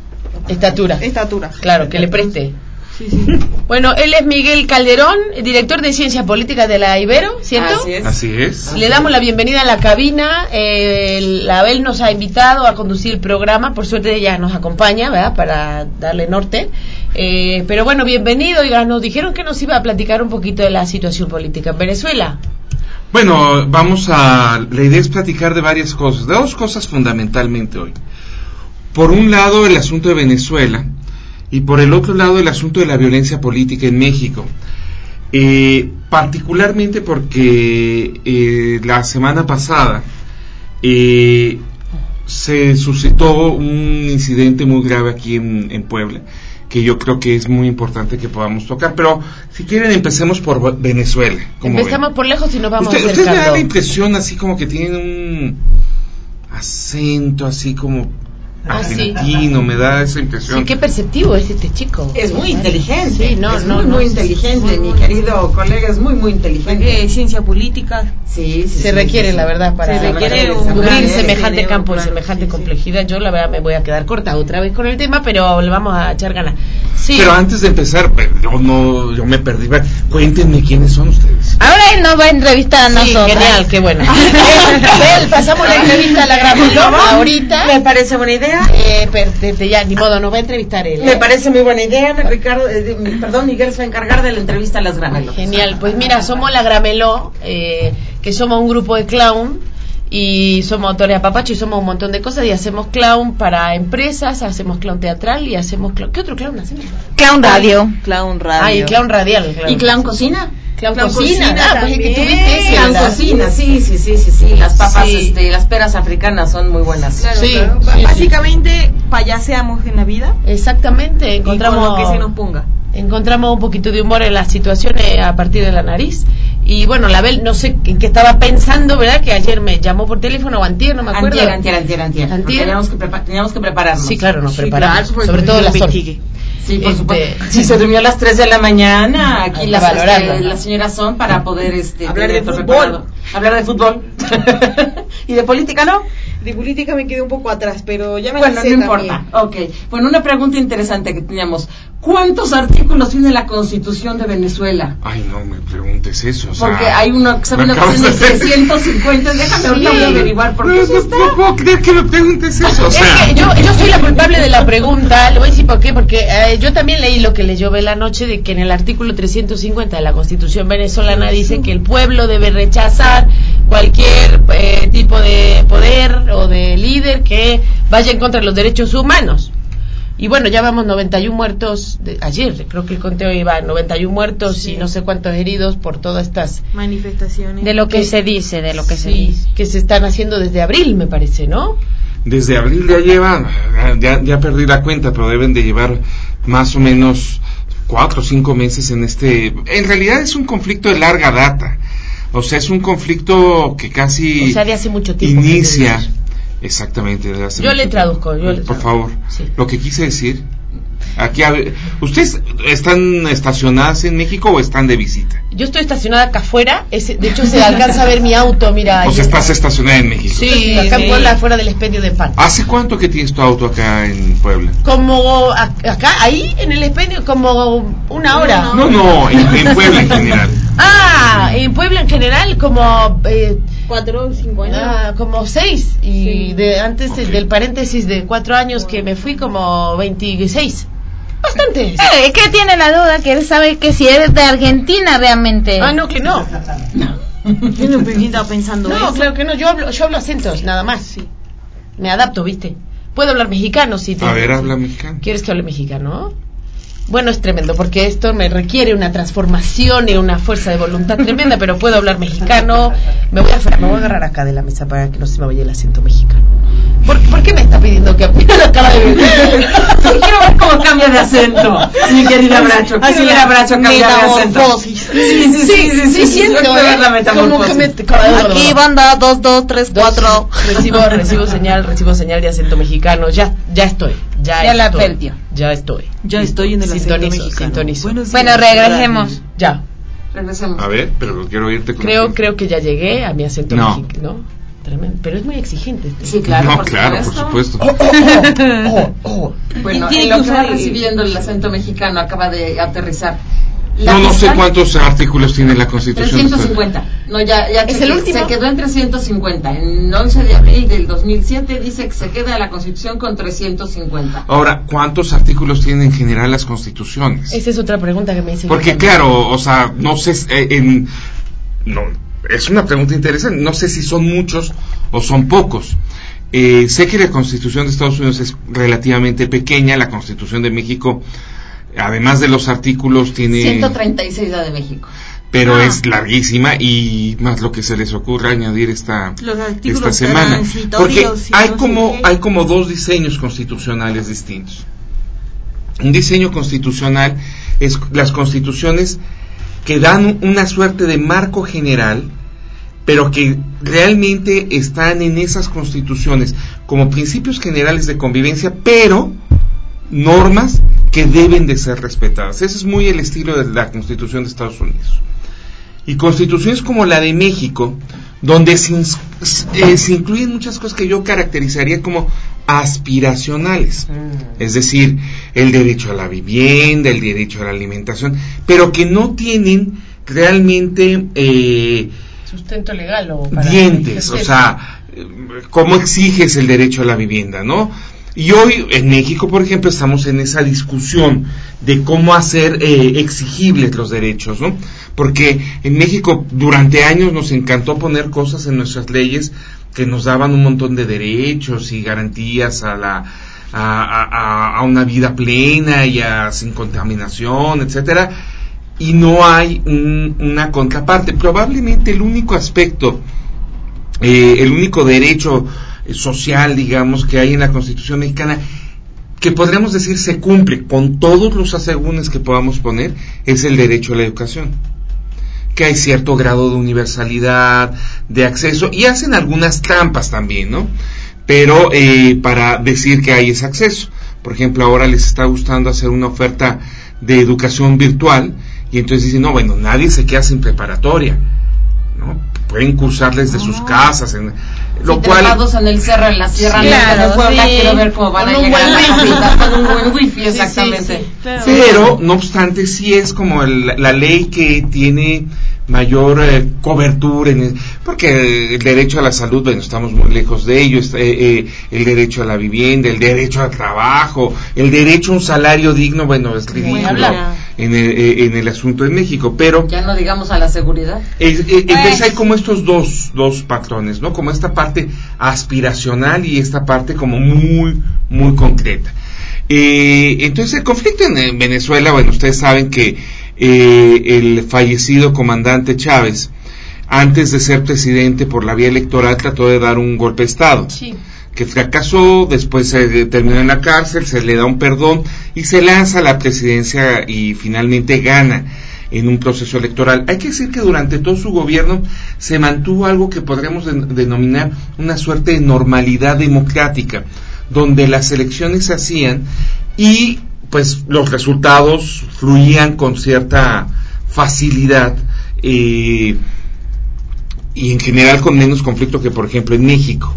Estatura. estatura. Claro, que le preste. Sí, sí. Bueno, él es Miguel Calderón, director de Ciencias Políticas de la Ibero, ¿cierto? Así es. Así es. Le damos la bienvenida a la cabina. Eh, la Abel nos ha invitado a conducir el programa. Por suerte ella nos acompaña, ¿verdad? Para darle norte. Eh, pero bueno, bienvenido. Oiga, nos dijeron que nos iba a platicar un poquito de la situación política en Venezuela. Bueno, vamos a... La idea es platicar de varias cosas, de dos cosas fundamentalmente hoy. Por un lado, el asunto de Venezuela y por el otro lado, el asunto de la violencia política en México. Eh, particularmente porque eh, la semana pasada eh, se suscitó un incidente muy grave aquí en, en Puebla que yo creo que es muy importante que podamos tocar. Pero si quieren empecemos por Venezuela. como ven. Empezamos por lejos y nos vamos Usted- Ustedes me dan acercando. la impresión así como que tienen un acento así como Ah, sí. argentino, me da esa impresión. Sí, qué perceptivo es este chico. Es muy inteligente. Sí, no, es no, muy, no. muy inteligente, mi querido colega, es muy, muy inteligente. Eh, ciencia política. Sí, sí, Se sí, requiere, la verdad, para Se requiere cubrir semejante campo y semejante Sí, sí. complejidad. Yo, la verdad, me voy a quedar corta otra vez con el tema, pero le vamos a echar ganas. Sí. Pero antes de empezar, pues, yo no, yo me perdí. Cuéntenme quiénes son ustedes. Ahora él nos va a entrevistar a Sí, nosotros. genial, qué bueno. Pasamos la entrevista a la Loma ahorita. Me parece buena idea. Eh, per- desde ya, ni modo, nos va a entrevistar él. ¿eh? Me parece muy buena idea. Ricardo, eh, perdón, Miguel se va a encargar de la entrevista a las gramelos. Genial, pues mira, somos la Grameló, eh, que somos un grupo de clown y somos autores a papacho y somos un montón de cosas y hacemos clown para empresas, hacemos clown teatral y hacemos clown. ¿Qué otro clown hacemos? Clown Radio. Clown radio. Ah, y clown radial. claro. ¿Y clown cocina? Clown, Clown cocina. cocina Ah, pues es que tuviste Clown cocina, sí, sí, sí, sí, sí. Las papas, Sí. este, las peras africanas son muy buenas. Sí, Claro, sí, sí. Básicamente, payaseamos en la vida Exactamente, y con encontramos lo que se nos ponga. Encontramos un poquito de humor en las situaciones a partir de la nariz. Y bueno, la Bel, no sé en qué estaba pensando, ¿verdad? Que ayer me llamó por teléfono o antier, no me acuerdo. Antier, antier, antier, antier. Teníamos que, teníamos que prepararnos. Sí, claro, nos Sí, preparamos. claro, sobre todo yo la Sol. investigué. Sí, por Este, supuesto. Si se durmió a las 3 de la mañana, aquí las, este, las señoras son para poder este, Hablar de todo fútbol. preparado. Hablar de fútbol. y de política, ¿no? De política me quedé un poco atrás, pero ya me Bueno, la no sé importa. también. Ok. Bueno, una pregunta interesante que teníamos. ¿Cuántos artículos tiene la Constitución de Venezuela? Ay, no me preguntes eso. o sea, Porque hay uno que sabe me uno que tiene de- 350. Déjame ahorita voy a averiguar por No, qué no, está. no puedo creer que me preguntes eso. O Es sea, que yo, yo soy la culpable de la pregunta, le voy a decir por qué, porque eh, yo también leí lo que leyó la noche de que en el artículo 350 de la Constitución venezolana dice que el pueblo debe rechazar cualquier eh, tipo de poder o de líder que vaya en contra de los derechos humanos. Y bueno, ya vamos 91 muertos, de, ayer creo que el conteo iba a 91 muertos y no sé cuántos heridos por todas estas Manifestaciones. De lo que Que- se dice, de lo que se dice. que se están haciendo desde abril, me parece, ¿no? desde abril ya llevan, ya, ya perdí la cuenta, pero deben de llevar más o menos cuatro o cinco meses en este. En realidad es un conflicto de larga data. O sea, es un conflicto que casi O sea, de hace mucho tiempo. inicia. Exactamente. de hace Yo mucho le tiempo. traduzco, yo le Por traduzco. favor. Sí. Lo que quise decir. Aquí, ¿ustedes están estacionadas en México o están de visita? Yo estoy estacionada acá afuera, ese- de hecho se alcanza a ver mi auto, mira. O sea, está. estás estacionada en México. Sí, acá en sí. Puebla, afuera del expendio de pan. ¿Hace cuánto que tienes tu auto acá en Puebla? Como acá, ahí en el expendio, como una hora. No, no, en, en Puebla en general. Ah, en Puebla en general, como. Eh, Cuatro o cinco años. ah, como seis. Y Sí. de antes de- Ok. del paréntesis de cuatro años que me fui, como 26. Bastante. Eh, ¿Qué tiene la duda? Que él sabe que si eres de Argentina realmente. Ah, no, que no. Yo no estaba pensando No, eso. claro que no. Yo hablo, yo hablo acentos, nada más. Sí. Me adapto, ¿viste? Puedo hablar mexicano si te. A ver, habla mexicano. ¿Quieres que hable mexicano? Bueno, es tremendo porque esto me requiere una transformación y una fuerza de voluntad tremenda, pero puedo hablar mexicano. Me voy a, me voy a agarrar acá de la mesa para que no se me vaya el acento mexicano. ¿Por, por qué me está pidiendo que lo acaba de ver? Quiero ver cómo cambia de acento, mi querida Bracho. Quiero Así ver a Bracho cambiar de acento. Sí, sí, sí, sí, sí, siento, la ¿eh? Como que metamorfosis. me... Aquí banda 2, 2, 3, Dos, 4. Recibo, recibo señal, recibo señal de acento mexicano. Ya, ya estoy. Ya, Ya la estoy, perdió. Ya estoy. Ya estoy en el acento Sintonizo, mexicano. sintonizo. Buenos Bueno, días, regresemos. Ya. Regresemos. A ver, pero quiero oírte con Creo, creo que ya llegué a mi acento No. mexicano. Tremendo. Pero es muy exigente. Este. Sí, claro, no, por claro, por supuesto. supuesto. Oh, oh. Bueno, en lo que va recibiendo el acento mexicano acaba de aterrizar. La No, no sé cuántos artículos tiene la Constitución. 350. No, ya, ya ¿Es chequé. el último? Se quedó en 350. En 11 de abril del 2007 dice que se queda la Constitución con 350. Ahora, ¿cuántos artículos tienen en general las constituciones? Esa es otra pregunta que me hice. Porque claro, o sea, no sé, eh, en, no, es una pregunta interesante, no sé si son muchos o son pocos. Eh, sé que la Constitución de Estados Unidos es relativamente pequeña, la Constitución de México, además de los artículos, tiene... 136 la de México. pero Ah. es larguísima y más lo que se les ocurra añadir esta, Los artículos esta semana. Porque hay no como, hay como dos diseños constitucionales distintos. Un diseño constitucional es las constituciones que dan una suerte de marco general, pero que realmente están en esas constituciones como principios generales de convivencia, pero normas que deben de ser respetadas. Ese es muy el estilo de la Constitución de Estados Unidos. Y constituciones como la de México, donde se, eh, se incluyen muchas cosas que yo caracterizaría como aspiracionales. Es decir, el derecho a la vivienda, el derecho a la alimentación, pero que no tienen realmente eh, Sustento legal o para dientes, o sea, ¿cómo exiges el derecho a la vivienda, no? Y hoy en México, por ejemplo, estamos en esa discusión de cómo hacer eh, exigibles los derechos, ¿no? Porque en México durante años nos encantó poner cosas en nuestras leyes que nos daban un montón de derechos y garantías a la a, a- a una vida plena y a, sin contaminación, etcétera, y no hay un- una contraparte. Probablemente el único aspecto, eh, el único derecho social, digamos, que hay en la Constitución mexicana que podríamos decir se cumple con todos los asegúnes que podamos poner es el derecho a la educación que hay cierto grado de universalidad, de acceso, y hacen algunas trampas también, ¿no? Pero eh, para decir que hay ese acceso. Por ejemplo, ahora les está gustando hacer una oferta de educación virtual, y entonces dicen, no, bueno, nadie se queda sin preparatoria, ¿no? Pueden cursar desde sus casas, en, lo Sí, cual... en el cerro, en la sierra Sí, Norte de claro, Puebla, sí. quiero ver cómo van Con a llegar a buen la wifi. capital, con un buen wifi, Sí, sí, exactamente. sí, claro. Pero, no obstante, sí es como el- la ley que tiene mayor eh, cobertura, en el- porque el derecho a la salud, bueno, estamos muy lejos de ello, eh, eh, el derecho a la vivienda, el derecho al trabajo, el derecho a un salario digno, bueno, es ridículo en el, eh, en el asunto en México, pero Ya no digamos a la seguridad. es- eh, entonces Pues- hay como estos dos, dos patrones, ¿no? Como esta parte aspiracional y esta parte como muy, muy concreta. Eh, entonces el conflicto en, Venezuela, bueno, ustedes saben que eh, el fallecido comandante Chávez, antes de ser presidente por la vía electoral, trató de dar un golpe de Estado Sí. que fracasó, después se terminó en la cárcel, se le da un perdón y se lanza a la presidencia y finalmente gana en un proceso electoral. Hay que decir que durante todo su gobierno se mantuvo algo que podríamos den- denominar una suerte de normalidad democrática, donde las elecciones se hacían y pues los resultados fluían con cierta facilidad. eh, y en general con menos conflicto que por ejemplo en México.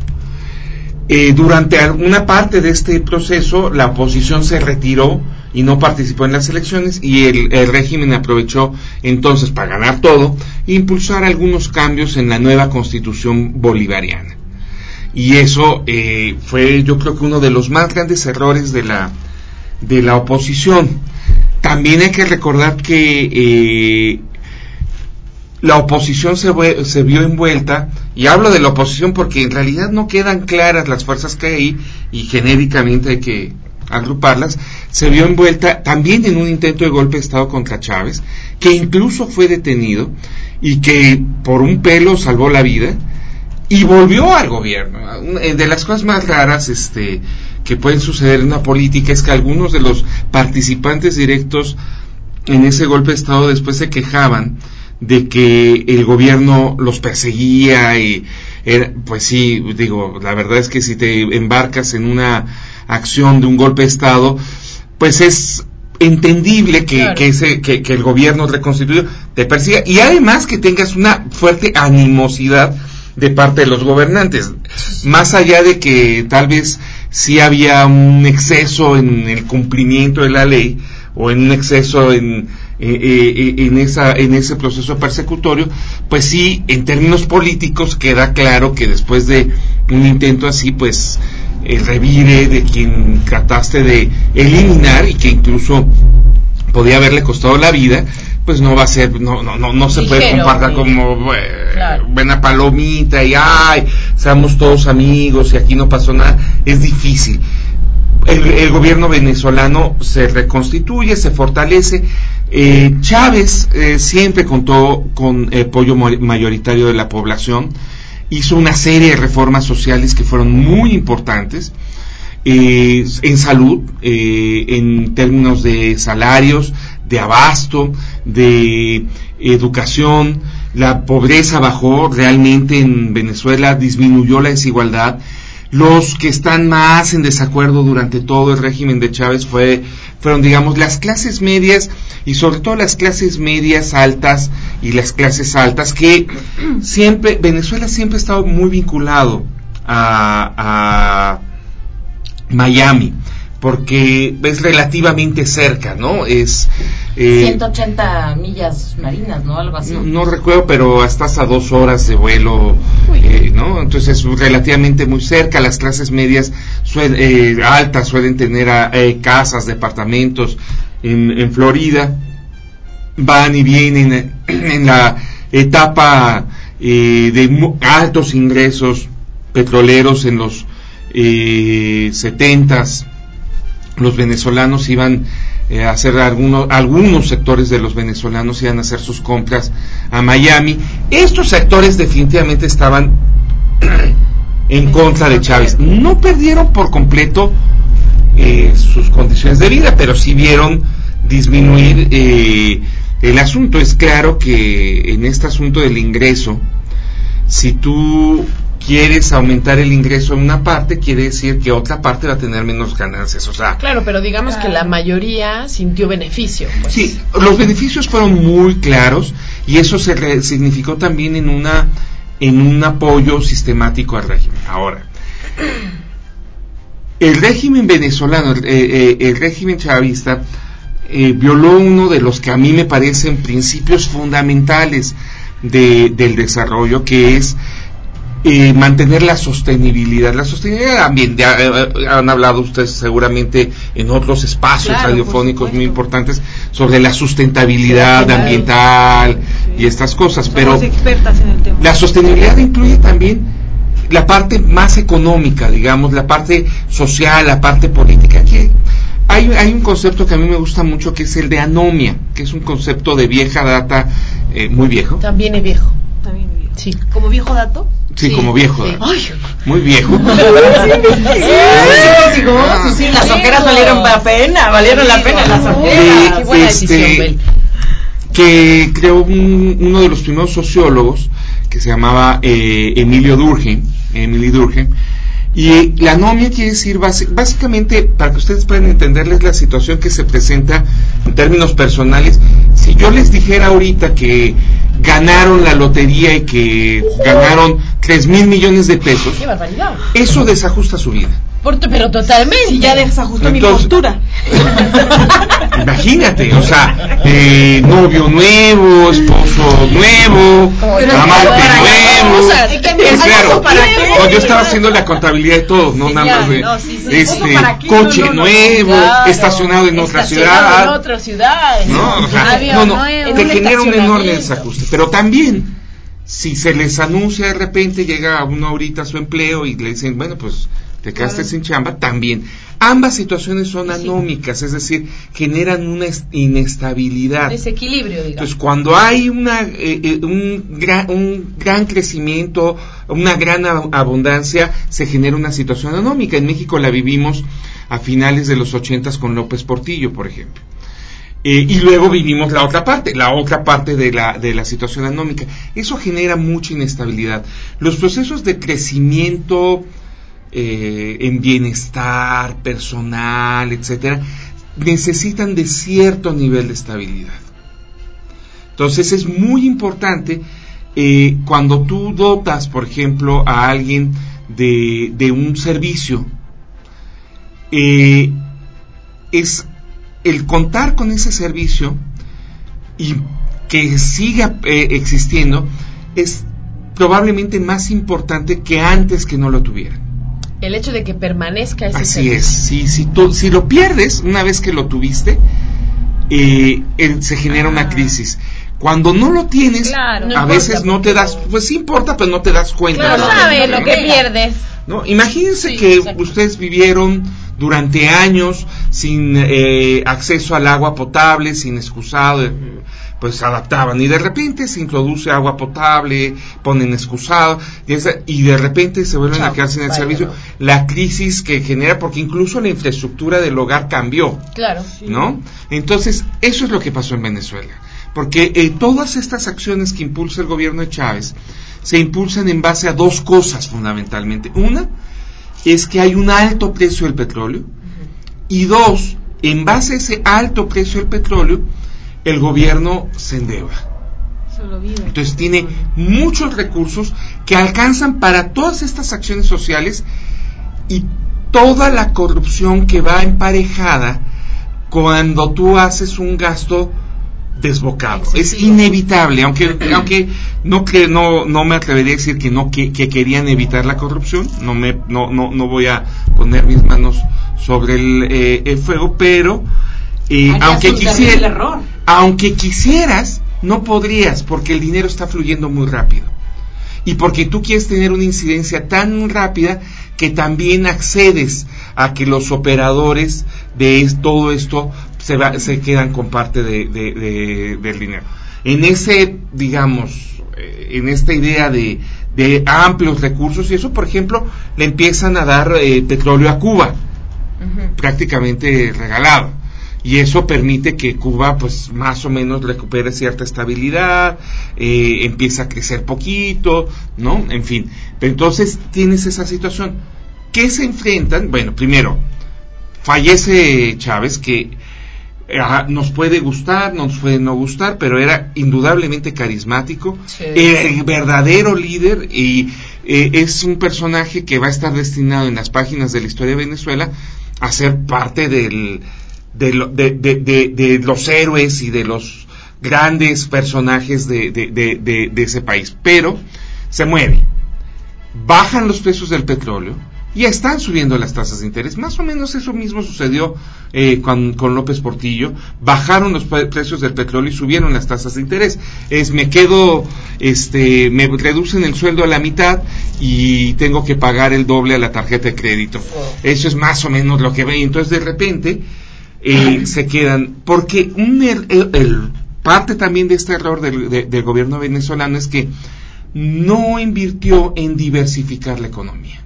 Eh, durante una parte de este proceso la oposición se retiró y no participó en las elecciones y el, régimen aprovechó entonces para ganar todo e impulsar algunos cambios en la nueva constitución bolivariana. Y eso eh, fue yo creo que uno de los más grandes errores de la, de la oposición. También hay que recordar que eh, la oposición se, se vio envuelta, y hablo de la oposición porque en realidad no quedan claras las fuerzas que hay y genéricamente hay que agruparlas, se vio envuelta también en un intento de golpe de Estado contra Chávez, que incluso fue detenido y que por un pelo salvó la vida y volvió al gobierno. Eh, De las cosas más raras este, que pueden suceder en una política es que algunos de los participantes directos en ese golpe de Estado después se quejaban de que el gobierno los perseguía y era- pues sí, digo, la verdad es que si te embarcas en una acción de un golpe de Estado, pues es entendible que, Claro. que ese, que, que el gobierno reconstituido te persiga y además que tengas una fuerte animosidad de parte de los gobernantes, más allá de que tal vez sí había un exceso en el cumplimiento de la ley o en un exceso en, eh, eh, en, esa, en ese proceso persecutorio, pues sí, en términos políticos queda claro que después de un intento así, pues el revire de quien trataste de eliminar y que incluso podía haberle costado la vida, pues no va a ser, no, no, no, no se puede Ligero, sí. como eh, Claro. buena palomita y ay, seamos todos amigos y aquí no pasó nada, es difícil. El, el gobierno venezolano se reconstituye, se fortalece. Eh, Chávez eh, siempre contó con el apoyo mayoritario de la población, hizo una serie de reformas sociales que fueron muy importantes eh, en salud, eh, en términos de salarios, de abasto, de educación, la pobreza bajó realmente en Venezuela, disminuyó la desigualdad. Los que están más en desacuerdo durante todo el régimen de Chávez fue, fueron, digamos, las clases medias y sobre todo las clases medias altas y las clases altas que siempre, Venezuela siempre ha estado muy vinculado a, a Miami, porque es relativamente cerca, ¿no? Es eh, 180 millas marinas, ¿no? Algo así. no, no recuerdo, pero estás a dos horas de vuelo, eh, ¿no? Entonces es relativamente muy cerca. Las clases medias suel- eh, altas suelen tener ah, eh, casas, departamentos en, en Florida. Van y vienen en la etapa eh, de altos ingresos petroleros en los 70s, los venezolanos iban eh, a hacer algunos, algunos sectores de los venezolanos iban a hacer sus compras a Miami. Estos sectores definitivamente estaban en contra de Chávez. No perdieron por completo eh, sus condiciones de vida, pero sí vieron disminuir eh, el asunto. Es claro que en este asunto del ingreso, si tú quieres aumentar el ingreso en una parte, quiere decir que otra parte va a tener menos ganancias. O sea, Claro, pero digamos que la mayoría sintió beneficio. pues. Sí, los beneficios fueron muy claros y eso se re- significó también en una en un apoyo sistemático al régimen. Ahora, el régimen venezolano, el, eh, eh, el régimen chavista, eh, violó uno de los que a mí me parecen principios fundamentales de- del desarrollo, que es eh, mantener la sostenibilidad. La sostenibilidad también, ya eh, han hablado ustedes seguramente en otros espacios Claro, radiofónicos muy importantes sobre la sustentabilidad ambiental y estas cosas, pero Somos expertas en el tema. la sostenibilidad incluye también la parte más económica, digamos, la parte social, la parte política. Aquí hay, hay un concepto que a mí me gusta mucho que es el de anomia, que es un concepto de vieja data, eh, muy viejo. También es viejo. Sí. Como viejo dato. Sí, Sí, como viejo. sí. Ay, Muy viejo. Sí, sí, las ojeras valieron la pena, valieron la pena las ojeras. qué buena este, decisión, Bel. que creó un- uno de los primeros sociólogos que se llamaba eh, Emilio Durkheim, Emily Durkheim, y eh, la anomia quiere decir basi- básicamente, para que ustedes puedan entenderles la situación que se presenta en términos personales, si yo les dijera ahorita que ganaron la lotería y que ganaron 3 mil millones de pesos, Qué barbaridad. eso desajusta su vida. Por- pero totalmente. Si ya desajustó mi postura. Imagínate, o sea, eh, novio nuevo, esposo nuevo, Pero amante nuevo. cosas, ¿y qué Es piensas? claro, ¿Para no, yo estaba haciendo la contabilidad de todo, no Sí, nada más de no, sí, sí. este coche No, no, no, nuevo, claro. estacionado en otra ciudad. en otra ciudad. No, o sea, no, no, te genera un enorme desajuste. Pero también, si se les anuncia de repente, llega uno ahorita a su empleo y le dicen, bueno, pues te quedaste sin chamba, también. Ambas situaciones son anómicas, es decir, generan una es- inestabilidad. Desequilibrio, digamos. Entonces, cuando hay una, eh, eh, un, gran, un gran crecimiento, una gran ab- abundancia, se genera una situación anómica. En México la vivimos a finales de los ochentas con López Portillo, por ejemplo. Eh, y luego vivimos la otra parte, la otra parte de la, de la situación anómica. Eso genera mucha inestabilidad. Los procesos de crecimiento eh, en bienestar personal, etcétera, necesitan de cierto nivel de estabilidad. Entonces es muy importante eh, cuando tú dotas, por ejemplo, a alguien de, un servicio, eh, es el contar con ese servicio y que siga existiendo es probablemente más importante que antes que no lo tuvieran. El hecho de que permanezca ese Así servicio. es. Si, si, tú- si lo pierdes una vez que lo tuviste, eh, se genera una crisis. Cuando no lo tienes, Claro. No a importa, veces no te das, pues sí importa, pero no te das cuenta. Claro, No sabes lo que pierdes. ¿no? Imagínense Sí, que exacto. ustedes vivieron durante años sin eh, acceso al agua potable, sin excusado, eh, pues se adaptaban y de repente se introduce agua potable, ponen excusado y, de repente se vuelven a quedar sin el servicio. ¿no? La crisis que genera, porque incluso la infraestructura del hogar cambió. Claro. ¿no? Entonces, eso es lo que pasó en Venezuela. Porque eh, todas estas acciones que impulsa el gobierno de Chávez se impulsan en base a dos cosas fundamentalmente. Una es que hay un alto precio del petróleo y dos, en base a ese alto precio del petróleo, el gobierno se endeuda. Entonces tiene muchos recursos que alcanzan para todas estas acciones sociales y toda la corrupción que va emparejada cuando tú haces un gasto desbocado. Es inevitable, aunque aunque no que no no me atrevería a decir que no que, que querían evitar la corrupción, no me no no no voy a poner mis manos sobre el, eh, el fuego, pero Harías aunque aunque quisieras, no podrías, porque el dinero está fluyendo muy rápido. y porque tú quieres tener una incidencia tan rápida que también accedes a que los operadores de todo esto se, va- se quedan con parte de- de- de- del dinero. En ese, digamos, eh, en esta idea de, amplios recursos y eso, por ejemplo, le empiezan a dar eh, petróleo a Cuba, prácticamente regalado. Y eso permite que Cuba, pues, más o menos recupere cierta estabilidad, eh, empieza a crecer poquito, ¿no? En fin. Pero entonces tienes esa situación. ¿Qué se enfrentan? Bueno, primero, fallece Chávez, que eh, ajá, nos puede gustar, nos puede no gustar, pero era indudablemente carismático, Sí. era el verdadero líder y eh, es un personaje que va a estar destinado en las páginas de la historia de Venezuela a ser parte del, de, lo- de- de- los héroes y de los grandes personajes de, ese país. Pero se muere, bajan los precios del petróleo y están subiendo las tasas de interés. Más o menos eso mismo sucedió eh, con, con López Portillo. Bajaron los pre- precios del petróleo y subieron las tasas de interés. Es me quedo, este, me reducen el sueldo a la mitad y tengo que pagar el doble a la tarjeta de crédito. Eso es más o menos lo que ve. Entonces de repente eh, se quedan porque un er- el- el- parte también de este error del, de- del gobierno venezolano es que no invirtió en diversificar la economía.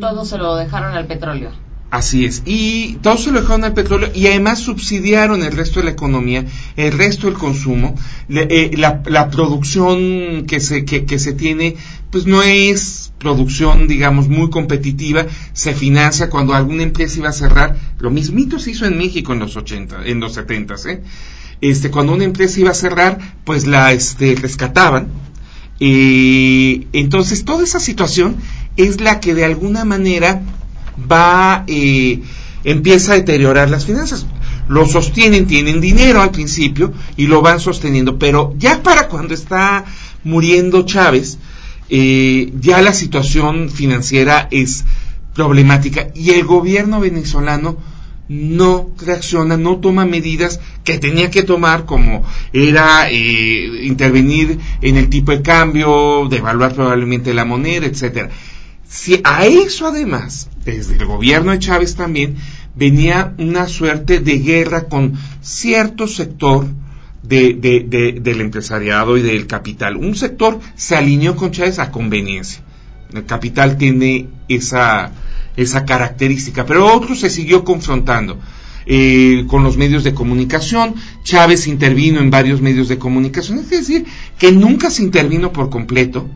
Todo se lo dejaron al petróleo. Así es. Y todos se lo dejaron al petróleo y además subsidiaron el resto de la economía, el resto del consumo. Le- eh, la, la producción que se, que, que se tiene, pues no es producción, digamos, muy competitiva. Se financia cuando alguna empresa iba a cerrar. Lo mismito se hizo en México en los 80, en los 70, ¿eh? Este, cuando una empresa iba a cerrar, pues la este, rescataban. Eh, entonces, toda esa situación es la que de alguna manera va, eh, empieza a deteriorar las finanzas. Lo sostienen, tienen dinero al principio y lo van sosteniendo, pero ya para cuando está muriendo Chávez, eh, ya la situación financiera es problemática y el gobierno venezolano no reacciona, no toma medidas que tenía que tomar como era eh, intervenir en el tipo de cambio, devaluar probablemente la moneda, etcétera. Si a eso además, desde el gobierno de Chávez también, venía una suerte de guerra con cierto sector de, de- de- del empresariado y del capital. Un sector se alineó con Chávez a conveniencia. El capital tiene esa, esa característica, pero otro se siguió confrontando. eh, con los medios de comunicación, Chávez intervino en varios medios de comunicación, es decir, que nunca se intervino por completo,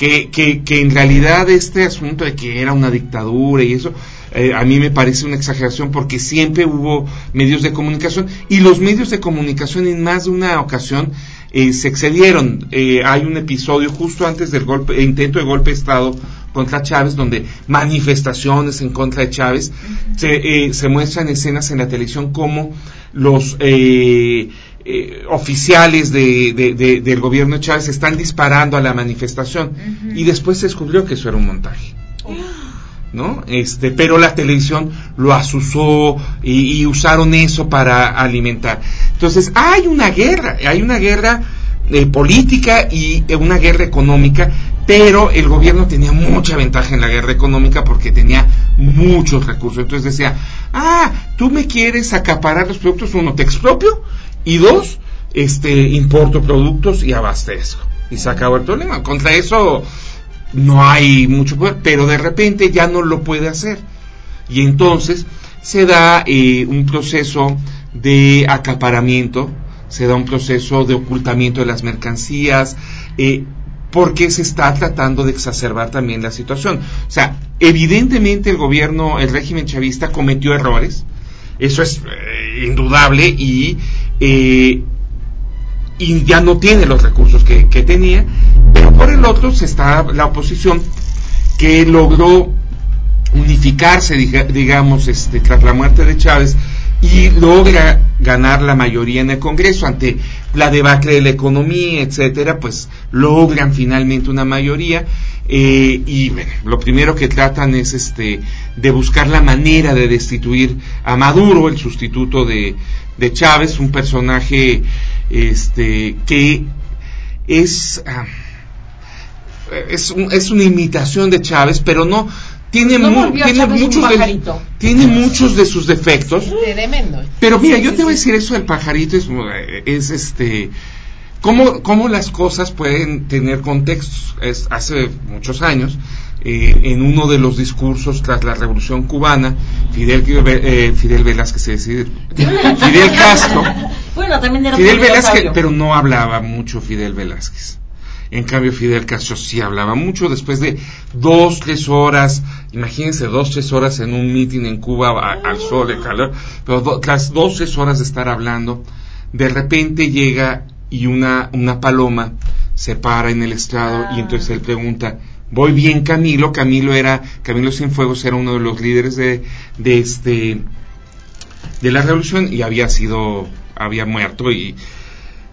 que, que, que en realidad este asunto de que era una dictadura y eso, eh, a mí me parece una exageración porque siempre hubo medios de comunicación y los medios de comunicación en más de una ocasión eh, se excedieron. Eh, hay un episodio justo antes del golpe, intento de golpe de Estado contra Chávez, donde manifestaciones en contra de Chávez, se, eh, se muestran escenas en la televisión como los eh, eh, oficiales de, de- de- del gobierno de Chávez están disparando a la manifestación y después se descubrió que eso era un montaje. ¿no? Este, pero la televisión lo asusó y, y usaron eso para alimentar. Entonces, hay una guerra, hay una guerra eh, política y eh, una guerra económica, pero el gobierno tenía mucha ventaja en la guerra económica porque tenía muchos recursos. Entonces decía, ah, tú me quieres acaparar los productos, uno, te expropio, y dos, este, importo productos y abastezco. Y se acabó el problema. Contra eso no hay mucho poder, pero de repente ya no lo puede hacer. Y entonces se da eh, un proceso de acaparamiento, se da un proceso de ocultamiento de las mercancías, eh, porque se está tratando de exacerbar también la situación. O sea, evidentemente el gobierno, el régimen chavista cometió errores, eso es eh, indudable y, eh, y ya no tiene los recursos que, que tenía, pero por el otro se está la oposición que logró unificarse, diga- digamos, este, tras la muerte de Chávez y logra ganar la mayoría en el Congreso ante la debacle de la economía, etcétera, pues logran finalmente una mayoría eh, y bueno, lo primero que tratan es este de buscar la manera de destituir a Maduro, el sustituto de, de Chávez, un personaje este que es ah, es, un- es una imitación de Chávez, pero no tiene, No mu- tiene muchos de, pajarito. tiene muchos de sus defectos. Tremendo. Pero mira, yo te voy a decir eso del pajarito es, es este cómo, cómo las cosas pueden tener contextos. Es, hace muchos años, eh, en uno de los discursos tras la Revolución Cubana, Fidel, eh, Fidel Velázquez, es decir, Fidel Castro, Bueno, también era Fidel Velázquez, pero no hablaba mucho Fidel Velázquez. En cambio, Fidel Castro sí hablaba mucho después de dos, tres horas, imagínense dos, tres horas en un meeting en Cuba a- al sol, el calor, pero do- tras dos, tres horas de estar hablando, de repente llega y una, una paloma se para en el estrado y entonces él pregunta, voy bien Camilo, Camilo era, Camilo Cienfuegos era uno de los líderes de, de este, de la revolución y había sido, había muerto y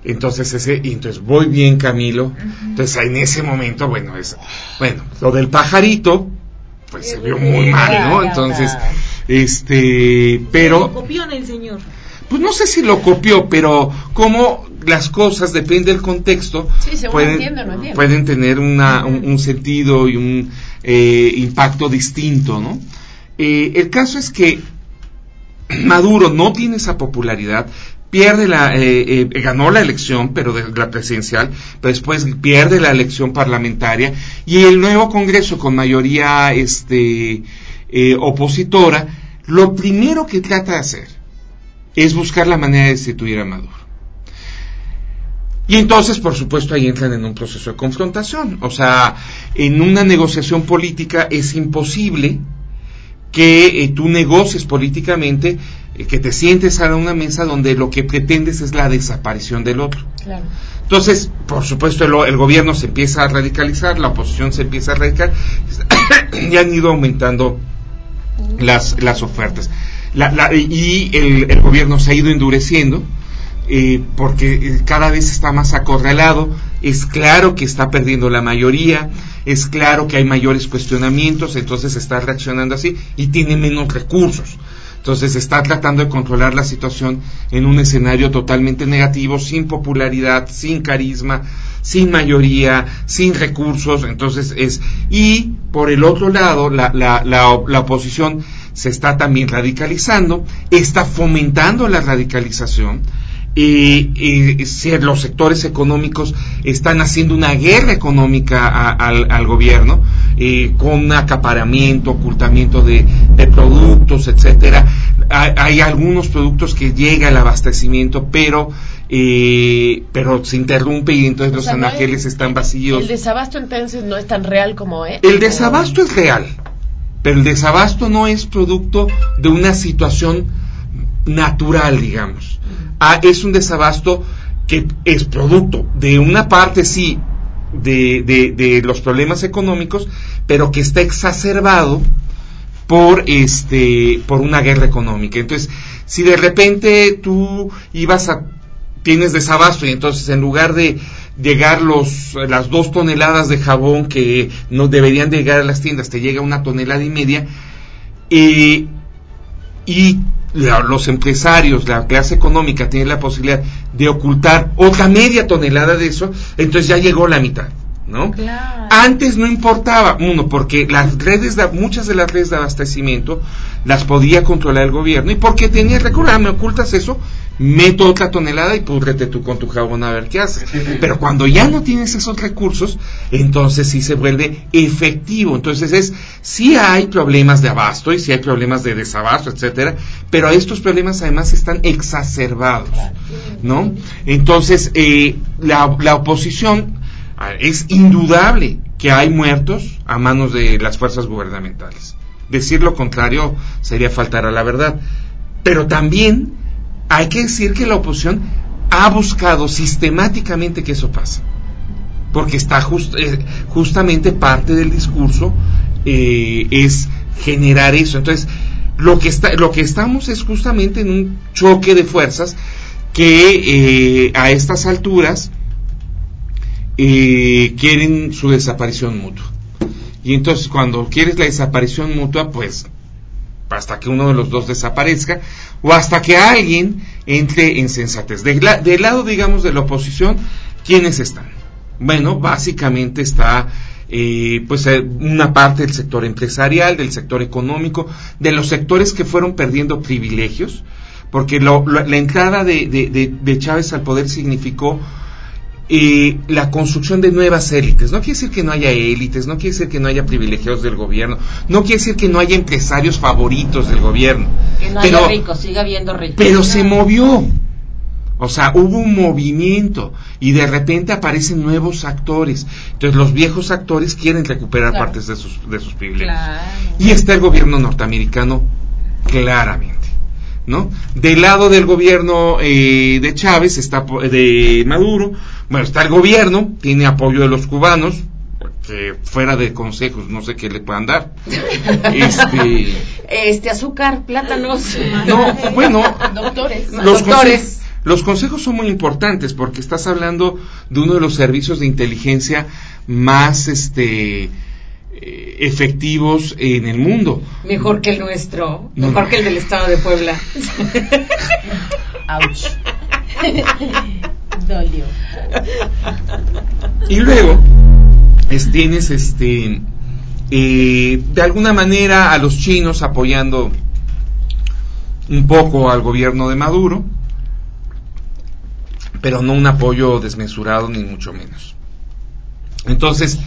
entonces ese, y entonces voy bien Camilo, entonces en ese momento, bueno, es, bueno, lo del pajarito, pues se vio muy mal, ¿no? Entonces, este, Lo pero, copió en el señor. pues no sé si lo copió, pero como las cosas, depende del contexto, Sí, pueden, entiendo, no entiendo. pueden tener una, un, un sentido y un eh, impacto distinto, ¿no? Eh, el caso es que Maduro no tiene esa popularidad, pierde la, eh, eh, ganó la elección, pero de la presidencial, pero después pierde la elección parlamentaria y el nuevo Congreso con mayoría, este, eh, opositora, lo primero que trata de hacer es buscar la manera de destituir a Maduro. Y entonces, por supuesto, ahí entran en un proceso de confrontación. O sea, en una negociación política es imposible que eh, tú negocies políticamente, eh, que te sientes a una mesa donde lo que pretendes es la desaparición del otro. Claro. Entonces, por supuesto, el, el gobierno se empieza a radicalizar, la oposición se empieza a radicalizar, y han ido aumentando las, las ofertas. La- la- y el, el gobierno se ha ido endureciendo, eh, porque eh, cada vez está más acorralado, es claro que está perdiendo la mayoría, es claro que hay mayores cuestionamientos, entonces está reaccionando así y tiene menos recursos. Entonces está tratando de controlar la situación en un escenario totalmente negativo, sin popularidad, sin carisma, sin mayoría, sin recursos. Entonces es y por el otro lado la, la, la, la oposición se está también radicalizando, está fomentando la radicalización. Y, si los sectores económicos están haciendo una guerra económica a- al, al gobierno eh, con acaparamiento, ocultamiento de, de productos, etcétera. Hay, hay algunos productos que llega el abastecimiento, pero eh, pero se interrumpe y entonces los sea, anaqueles están vacíos. El desabasto entonces no es tan real como es. El desabasto es real, pero el desabasto no es producto de una situación natural, digamos. Ah, es un desabasto que es producto de una parte, sí, de, de- los problemas económicos, pero que está exacerbado por este por una guerra económica. Entonces, si de repente tú ibas a tienes desabasto y entonces en lugar de llegar los las dos toneladas de jabón que no deberían de llegar a las tiendas te llega una tonelada y media eh, y la- los empresarios, la clase económica tiene la posibilidad de ocultar otra media tonelada de eso, entonces ya llegó la mitad, ¿no? Antes no importaba, uno, porque las redes, de, muchas de las redes de abastecimiento las podía controlar el gobierno y porque tenía recursos, ah, me ocultas eso, meto otra tonelada y púdrete tú con tu jabón a ver qué haces. Pero cuando ya no tienes esos recursos, entonces sí se vuelve efectivo. Entonces es, sí hay problemas de abasto y sí hay problemas de desabasto, etcétera, pero estos problemas además están exacerbados, ¿no? Entonces, eh, la, la oposición Es indudable que hay muertos a manos de las fuerzas gubernamentales. Decir lo contrario sería faltar a la verdad. Pero también hay que decir que la oposición ha buscado sistemáticamente que eso pase. Porque está eh, justamente parte del discurso eh, es generar eso. Entonces, lo que, está, lo que estamos es justamente en un choque de fuerzas que eh, a estas alturas eh, quieren su desaparición mutua. Y entonces cuando quieres la desaparición mutua, pues hasta que uno de los dos desaparezca o hasta que alguien entre en sensatez. De la- del lado, digamos, de la oposición, ¿quiénes están? Bueno, básicamente está eh, pues eh, una parte del sector empresarial, del sector económico, de los sectores que fueron perdiendo privilegios, porque lo- la entrada de, de- de- de Chávez al poder significó eh, la construcción de nuevas élites. No quiere decir que no haya élites, no quiere decir que no haya privilegiados del gobierno, no quiere decir que no haya empresarios favoritos del gobierno. Que no pero, haya ricos, siga habiendo ricos. pero se movió. O sea, hubo un movimiento y de repente aparecen nuevos actores. Entonces los viejos actores quieren recuperar Claro. partes de sus, de sus privilegios. Y está el gobierno norteamericano claramente. ¿No? Del lado del gobierno eh, de Chávez, está de Maduro, bueno, está el gobierno, tiene apoyo de los cubanos, que fuera de consejos no sé qué le puedan dar. Este, Este, azúcar, plátanos. no, bueno, Doctores. los, Doctores. conse- los consejos son muy importantes porque estás hablando de uno de los servicios de inteligencia más este eh, efectivos en el mundo. Mejor que el nuestro, No. mejor que el del estado de Puebla. Ouch. Y luego es- tienes este eh, de alguna manera a los chinos apoyando un poco al gobierno de Maduro, pero no un apoyo desmesurado ni mucho menos. Entonces,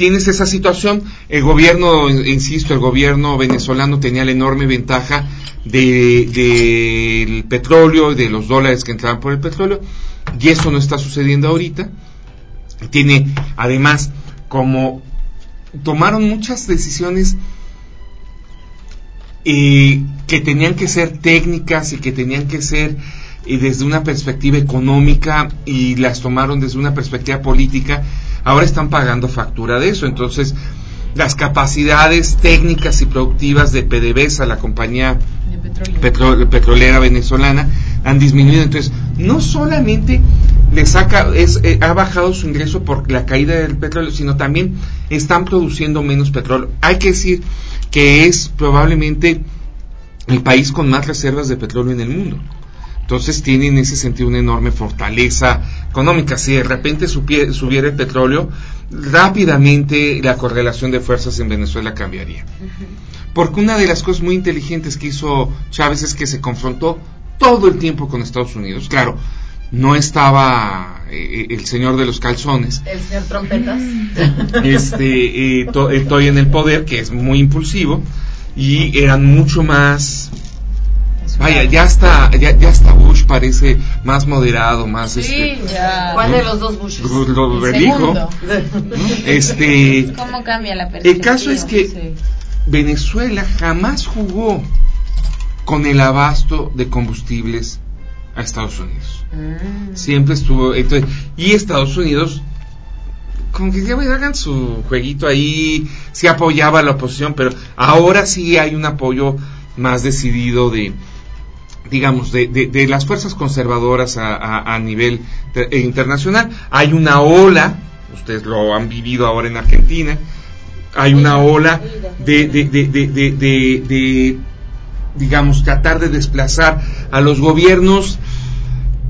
tienes esa situación, el gobierno, insisto, el gobierno venezolano tenía la enorme ventaja de- del petróleo de los dólares que entraban por el petróleo, y eso no está sucediendo ahorita. Tiene, además, como tomaron muchas decisiones eh, que tenían que ser técnicas y que tenían que ser eh, desde una perspectiva económica y las tomaron desde una perspectiva política, ahora están pagando factura de eso. Entonces, las capacidades técnicas y productivas de PDVSA, la compañía petro- petrolera venezolana han disminuido. Entonces, no solamente le saca, es, eh, ha bajado su ingreso por la caída del petróleo, sino también están produciendo menos petróleo. Hay que decir que es probablemente el país con más reservas de petróleo en el mundo. Entonces tiene en ese sentido una enorme fortaleza económica. Si de repente supie- subiera el petróleo, rápidamente la correlación de fuerzas en Venezuela cambiaría. Porque una de las cosas muy inteligentes que hizo Chávez es que se confrontó todo el tiempo con Estados Unidos. Claro, no estaba eh, el señor de los calzones, El señor Trompetas. este, eh, to- estoy en el poder, que es muy impulsivo, y eran mucho más... Vaya, ya está, ya, ya hasta Bush parece más moderado, más Sí, este, ya. ¿Cuál de los dos Bushes? lo, lo El. ¿no? Este, ¿Cómo cambia la perspectiva? el caso es que Sí. Venezuela jamás jugó con el abasto de combustibles a Estados Unidos. Mm. Siempre estuvo. Entonces, y Estados Unidos, como que ya bueno, hagan su jueguito ahí, sí apoyaba a la oposición, pero ahora sí hay un apoyo más decidido de digamos, de, de- las fuerzas conservadoras a, nivel eh, internacional. Hay una ola, ustedes lo han vivido ahora en Argentina, hay una ola de, de, digamos, tratar de desplazar a los gobiernos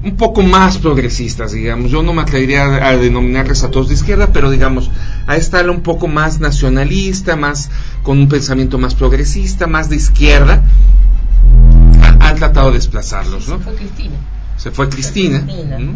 un poco más progresistas, digamos. Yo no me atrevería a, a denominarles a todos de izquierda, pero digamos, a esta un poco más nacionalista, más con un pensamiento más progresista, más de izquierda, ha- han tratado de desplazarlos, ¿no? Fue Cristina. se fue Cristina. Cristina. ¿no?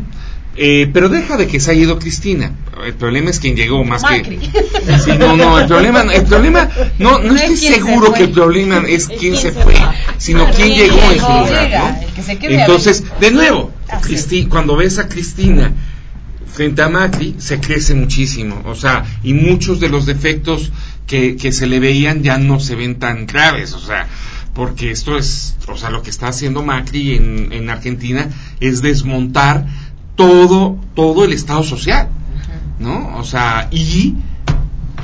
Eh, pero deja de que se haya ido Cristina. El problema es quien llegó más Macri. que. Sí, no, no, el problema, el problema, no, no, No es estoy se seguro que el problema es quién quién se se fue, va. sino Claro, quién llegó en su lugar. ¿no? se Entonces, de nuevo. Cristi- cuando ves a Cristina frente a Macri, se crece muchísimo. O sea, y muchos de los defectos que, que se le veían ya no se ven tan graves. O sea, porque esto es, o sea, lo que está haciendo Macri en, en Argentina es desmontar todo, todo el Estado social, ¿no? O sea, y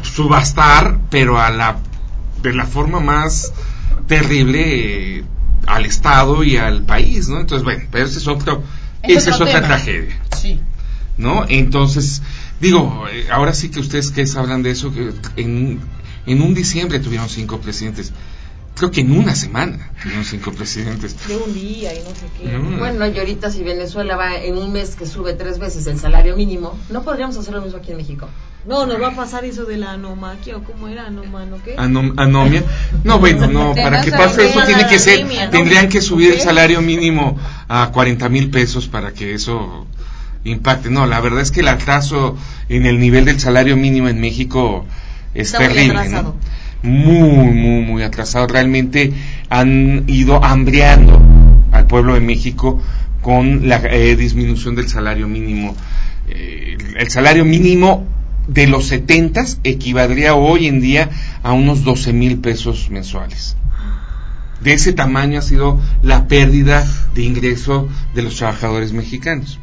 subastar, pero a la, de la forma más terrible eh, al Estado y al país, ¿no? Entonces, bueno, pero ese es otro, Es esa es otra tema. tragedia, Sí. ¿no? Entonces, digo, eh, ahora sí que ustedes que hablan de eso, que en, en un diciembre tuvieron cinco presidentes. Creo que en una semana tuvieron cinco presidentes. De un día y no sé qué. No. Bueno, y ahorita si Venezuela va en un mes que sube tres veces el salario mínimo, ¿no podríamos hacer lo mismo aquí en México? No, nos va a pasar eso de la anomaquia o cómo era anomano, ¿qué? Anom- anomia. No, bueno, no, para que pase eso tiene que ser, tendrían que subir el salario mínimo a 40 mil pesos para que eso impacte. No, la verdad es que el atraso en el nivel del salario mínimo en México es Está terrible. ¿no? Muy, muy, muy atrasado. Realmente han ido hambreando al pueblo de México con la eh, disminución del salario mínimo. Eh, el salario mínimo de los 70 equivaldría hoy en día a unos 12 mil pesos mensuales. De ese tamaño ha sido la pérdida de ingreso de los trabajadores mexicanos.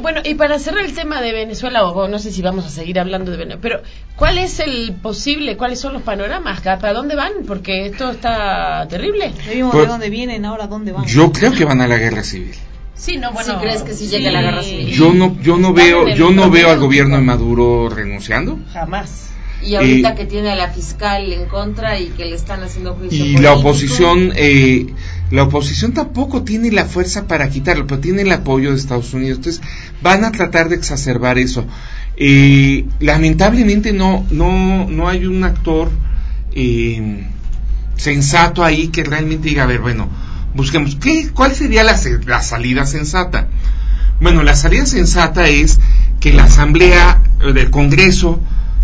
Bueno, y para cerrar el tema de Venezuela, o no sé si vamos a seguir hablando de Venezuela, pero ¿cuál es el posible, cuáles son los panoramas? ¿Para dónde van? Porque esto está terrible. Ya vimos Pues- de dónde vienen, ahora dónde van. Yo creo que van a la guerra civil. Sí, no, bueno. ¿Sí crees que sí llegue la guerra civil? Yo no, yo no veo, yo no veo al gobierno de. Maduro renunciando. Jamás. Y ahorita Y- que tiene a la fiscal en contra y que le están haciendo juicio y político, la oposición eh, la oposición tampoco tiene la fuerza para quitarlo pero tiene el apoyo de Estados Unidos. Entonces van a tratar de exacerbar eso. Eh, lamentablemente no no no hay un actor eh, sensato ahí que realmente diga a ver bueno busquemos qué cuál sería la, la salida sensata bueno la salida sensata es que la asamblea eh, del Congreso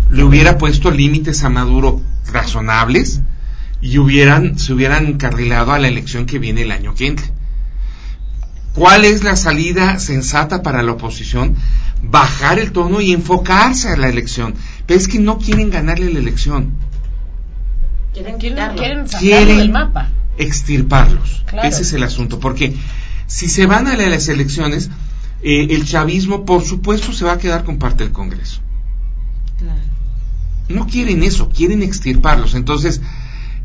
le hubiera puesto límites a Maduro razonables y hubieran, se hubieran encarrilado a la elección que viene el año que entra. ¿Cuál es la salida sensata para la oposición? Bajar el tono y enfocarse a la elección. Pero es que no quieren ganarle la elección, quieren Quieren, quieren sacarlo Quieren- del mapa. extirparlos. Claro. Ese es el asunto. Porque si se van a las elecciones, eh, el chavismo, por supuesto, se va a quedar con parte del Congreso. No quieren eso, quieren extirparlos. Entonces,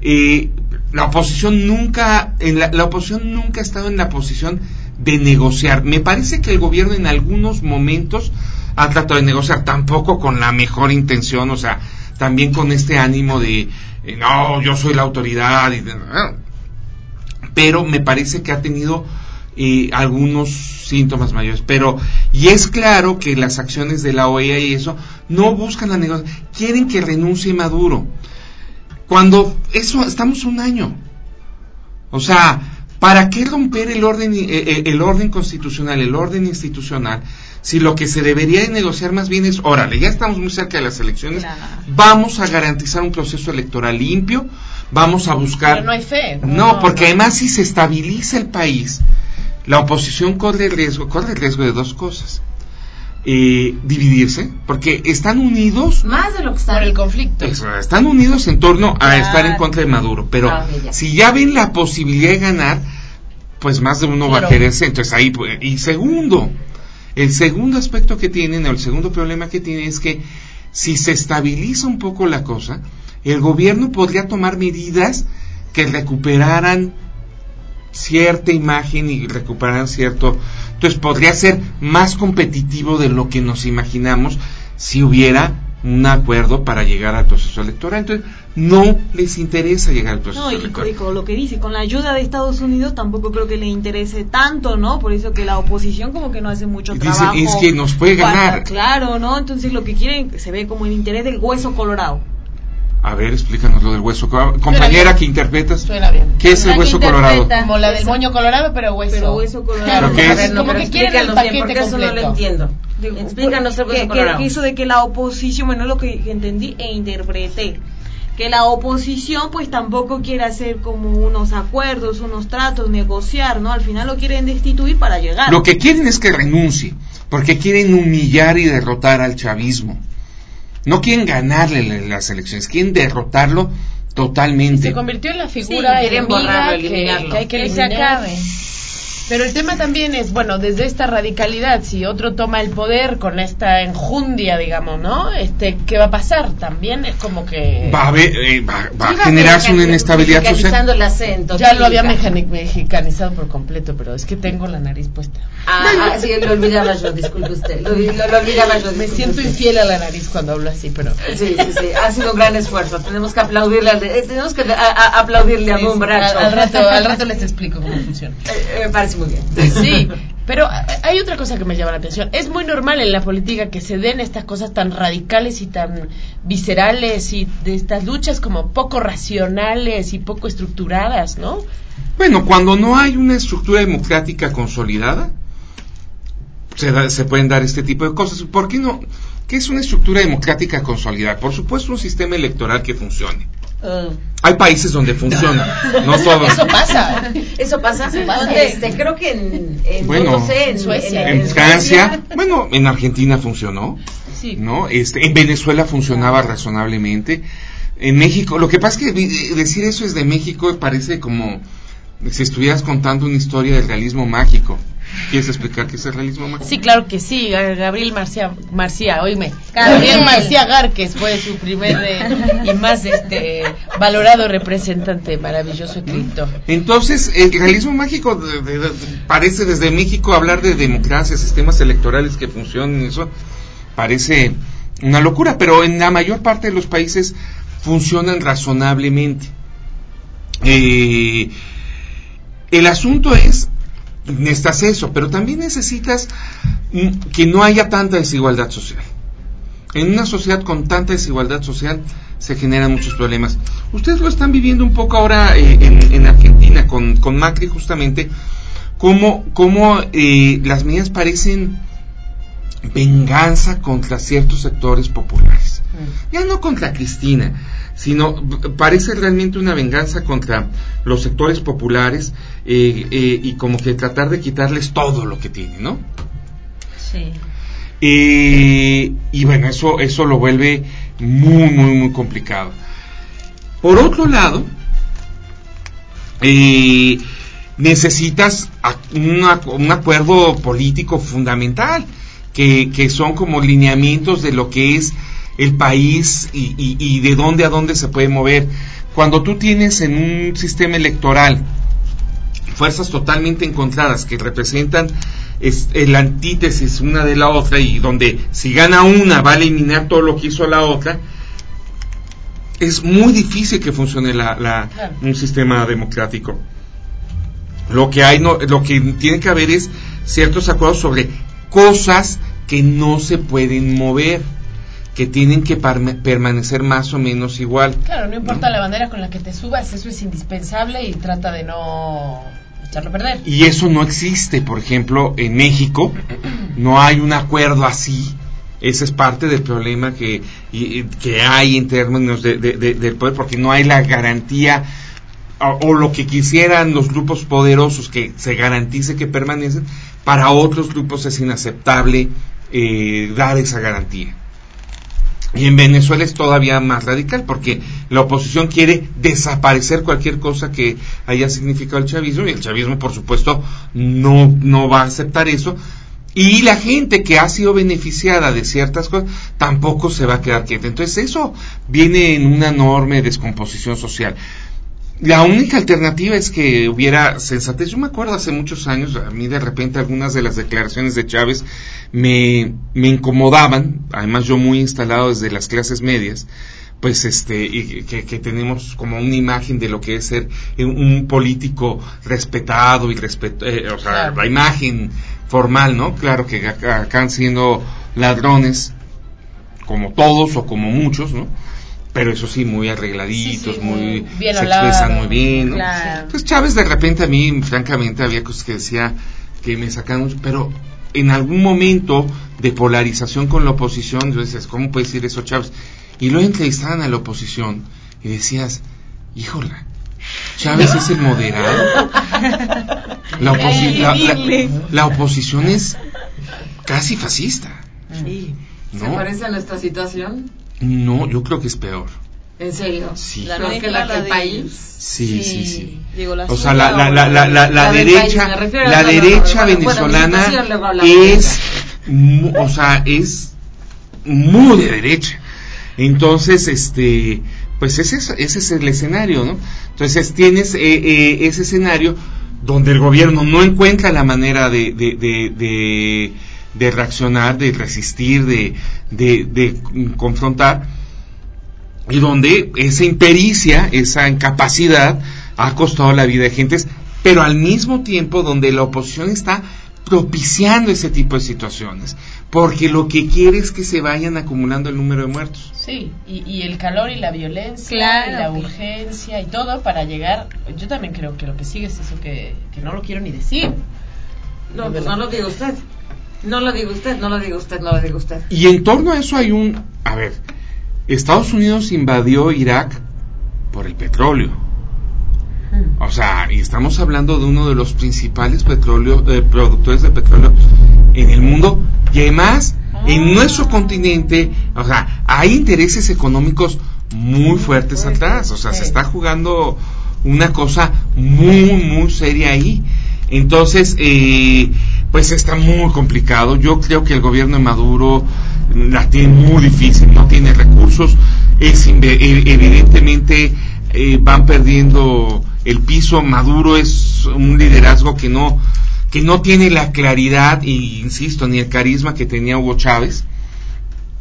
eh, la oposición nunca, en la, la oposición nunca ha estado en la posición de negociar. Me parece que el gobierno en algunos momentos ha tratado de negociar, tampoco con la mejor intención, o sea, también con este ánimo de, eh, no, yo soy la autoridad, y, pero me parece que ha tenido eh, algunos síntomas mayores. Pero, y es claro que las acciones de la OEA y eso no buscan la negociación, quieren que renuncie Maduro. Cuando eso, estamos un año. O sea, ¿para qué romper el orden, eh, eh, el orden constitucional, el orden institucional? Si lo que se debería de negociar más bien es, órale, ya estamos muy cerca de las elecciones, Claro. vamos a garantizar un proceso electoral limpio, vamos a buscar... Pero no hay fe. No, porque además si se estabiliza el país, la oposición corre el riesgo, corre el riesgo de dos cosas. Eh, dividirse, porque están unidos, Más de lo que está Por el conflicto. eso, están unidos en torno a Claro. estar en contra de Maduro, pero Ah, ya. si ya ven la posibilidad de ganar, pues más de uno va a quererse, entonces ahí, pues, y segundo, el segundo aspecto que tienen, o el segundo problema que tienen es que si se estabiliza un poco la cosa, el gobierno podría tomar medidas que recuperaran cierta imagen y recuperaran cierto... Entonces podría ser más competitivo de lo que nos imaginamos si hubiera un acuerdo para llegar al proceso electoral. Entonces no les interesa llegar al proceso No, y, electoral. y con lo que dice, con la ayuda de Estados Unidos tampoco creo que le interese tanto, ¿no? Por eso que la oposición como que no hace mucho dicen, trabajo. es que nos puede para- ganar. claro, ¿no? Entonces lo que quieren se ve como el interés del hueso colorado. A ver, explícanos lo del hueso. colorado. Compañera que interpretas, Suena bien. ¿qué es el hueso colorado? Como la del moño colorado, pero hueso. Pero hueso colorado. Claro, ¿Pero qué a es? ver, No, como pero que quieren el explícanos bien, paquete porque eso no lo completo. entiendo. Digo, Explícanos el que, hueso que- colorado. que eso de que la oposición, bueno, es lo que entendí e interpreté. Que la oposición pues tampoco quiere hacer como unos acuerdos, unos tratos, negociar, ¿no? Al final lo quieren destituir para llegar. Lo que quieren es que renuncie, porque quieren humillar y derrotar al chavismo. No quieren ganarle la- las elecciones, quieren derrotarlo totalmente. Se convirtió en la figura Sí, enemiga borrarlo, que, que hay que Que se eliminar. acabe. Pero el tema también es, bueno, desde esta radicalidad, si otro toma el poder con esta enjundia, digamos, ¿no? Este, ¿qué va a pasar? También es como que Va a, haber, eh, va, va a Iba generarse una inestabilidad social. mexicanizando el acento. ya lo había mexicanizado por completo, pero es que tengo la nariz puesta. Ah, ah, sí, lo olvidaba yo, disculpe usted. Lo, lo- lo olvidaba yo. Me siento usted. infiel a la nariz cuando hablo así, pero Sí, sí, sí, ha sido un gran esfuerzo. Tenemos que aplaudirle, al de- eh, tenemos que a- a- aplaudirle a un brazo. al, al rato, al rato les explico cómo funciona. Eh, muy bien. Sí, pero hay otra cosa que me llama la atención. Es muy normal en la política que se den estas cosas tan radicales y tan viscerales y de estas luchas como poco racionales y poco estructuradas, ¿no? Bueno, cuando no hay una estructura democrática consolidada, se, da- se pueden dar este tipo de cosas. ¿Por qué no? ¿Qué es una estructura democrática consolidada? Por supuesto, un sistema electoral que funcione. Hay países donde funciona, no todos. Eso pasa. Eso pasa. ¿Dónde? Este, creo que en, en Bueno, no sé, en, en Suecia. En Francia, bueno, en Argentina funcionó, Sí. ¿no? Este, en Venezuela funcionaba razonablemente. En México, lo que pasa es que decir eso es de México parece como si estuvieras contando una historia del realismo mágico. ¿Quieres explicar qué es el realismo mágico? Sí, claro que sí. Ga- Gabriel Marcia, Marcia, oíme. Gabriel. Gabriel Marcia Gárquez fue su primer eh, y más este valorado representante maravilloso escritor. Entonces, el realismo mágico de- de- de- parece desde México hablar de democracia, sistemas electorales que funcionen, eso parece una locura, pero en la mayor parte de los países funcionan razonablemente. Eh, el asunto es, necesitas eso, pero también necesitas mm, que no haya tanta desigualdad social. En una sociedad con tanta desigualdad social se generan muchos problemas. Ustedes lo están viviendo un poco ahora eh, en, en Argentina con, con Macri justamente, cómo, cómo eh, las medidas parecen venganza contra ciertos sectores populares. Ya no contra Cristina, sino parece realmente una venganza contra los sectores populares eh, eh, y como que tratar de quitarles todo lo que tienen, ¿no? Sí. Eh, y bueno, eso, eso lo vuelve muy, muy, muy complicado. Por otro lado, eh, necesitas a- un ac- un acuerdo político fundamental, que, que son como lineamientos de lo que es el país y, y- y de dónde a dónde se puede mover. Cuando tú tienes en un sistema electoral fuerzas totalmente encontradas que representan es, el antítesis una de la otra y donde si gana una va a eliminar todo lo que hizo la otra, es muy difícil que funcione la, la- Claro. un sistema democrático. Lo que hay, no, lo que tiene que haber es ciertos acuerdos sobre cosas que no se pueden mover, que tienen que permanecer más o menos igual. Claro, no importa la bandera con la que te subas, eso es indispensable y trata de no echarlo a perder. Y eso no existe, por ejemplo, en México, no hay un acuerdo así. Ese es parte del problema que, y- y- que hay en términos de- de- de- del poder, porque no hay la garantía o, o lo que quisieran los grupos poderosos que se garantice que permanecen, para otros grupos es inaceptable eh, dar esa garantía. Y en Venezuela es todavía más radical porque la oposición quiere desaparecer cualquier cosa que haya significado el chavismo y el chavismo por supuesto no, no va a aceptar eso. Y la gente que ha sido beneficiada de ciertas cosas tampoco se va a quedar quieta. Entonces eso viene en una enorme descomposición social. La única alternativa es que hubiera sensatez. Yo me acuerdo hace muchos años, a mí de repente algunas de las declaraciones de Chávez me, me incomodaban, además yo muy instalado desde las clases medias, pues este, y que, que tenemos como una imagen de lo que es ser un, político respetado y respet, eh, o sea, la imagen formal, ¿no? Claro que acá- acaban siendo ladrones, como todos o como muchos, ¿no? Pero eso sí, muy arregladitos, Sí, sí, muy, muy bien se hablado. expresan muy bien, ¿no? Claro. Pues Chávez de repente a mí, francamente, había cosas que decía que me sacaban mucho, pero en algún momento de polarización con la oposición, yo decías, ¿cómo puede decir eso Chávez? Y luego entrevistaban a la oposición y decías, híjola, Chávez es el moderado. La, oposi- la- la- la oposición es casi fascista. ¿Se ¿no? parece a nuestra situación? No, yo creo que es peor. ¿En serio? Sí. La que la la del de país. Sí, sí, sí. Digo, la O sea, la, la, la, la, la, la La del derecha, la derecha venezolana es, mu- o sea, es muy de derecha. Entonces, este, pues ese es, ese es el escenario, ¿no? Entonces tienes eh, eh, ese escenario donde el gobierno no encuentra la manera de, de, de, de, de reaccionar, de resistir, de, de, de confrontar, y donde esa impericia, esa incapacidad ha costado la vida de gentes, pero al mismo tiempo donde la oposición está propiciando ese tipo de situaciones, porque lo que quiere es que se vayan acumulando el número de muertos. Sí, y, y el calor y la violencia Claro, y la urgencia y todo para llegar. Yo también creo que lo que sigue es eso que, que no lo quiero ni decir. No, pues no lo diga usted. No lo diga usted, no lo diga usted, no lo diga usted. Y en torno a eso hay un, a ver, Estados Unidos invadió Irak por el petróleo. O sea, y estamos hablando de uno de los principales petróleo, eh, productores de petróleo en el mundo y además en nuestro continente, o sea, hay intereses económicos muy fuertes atrás, o sea, se está jugando una cosa muy, muy seria ahí. Entonces, eh, pues está muy complicado. Yo creo que el gobierno de Maduro la tiene muy difícil, no tiene recursos, es e- evidentemente eh, van perdiendo el piso. Maduro es un liderazgo que no que no tiene la claridad y insisto ni el carisma que tenía Hugo Chávez.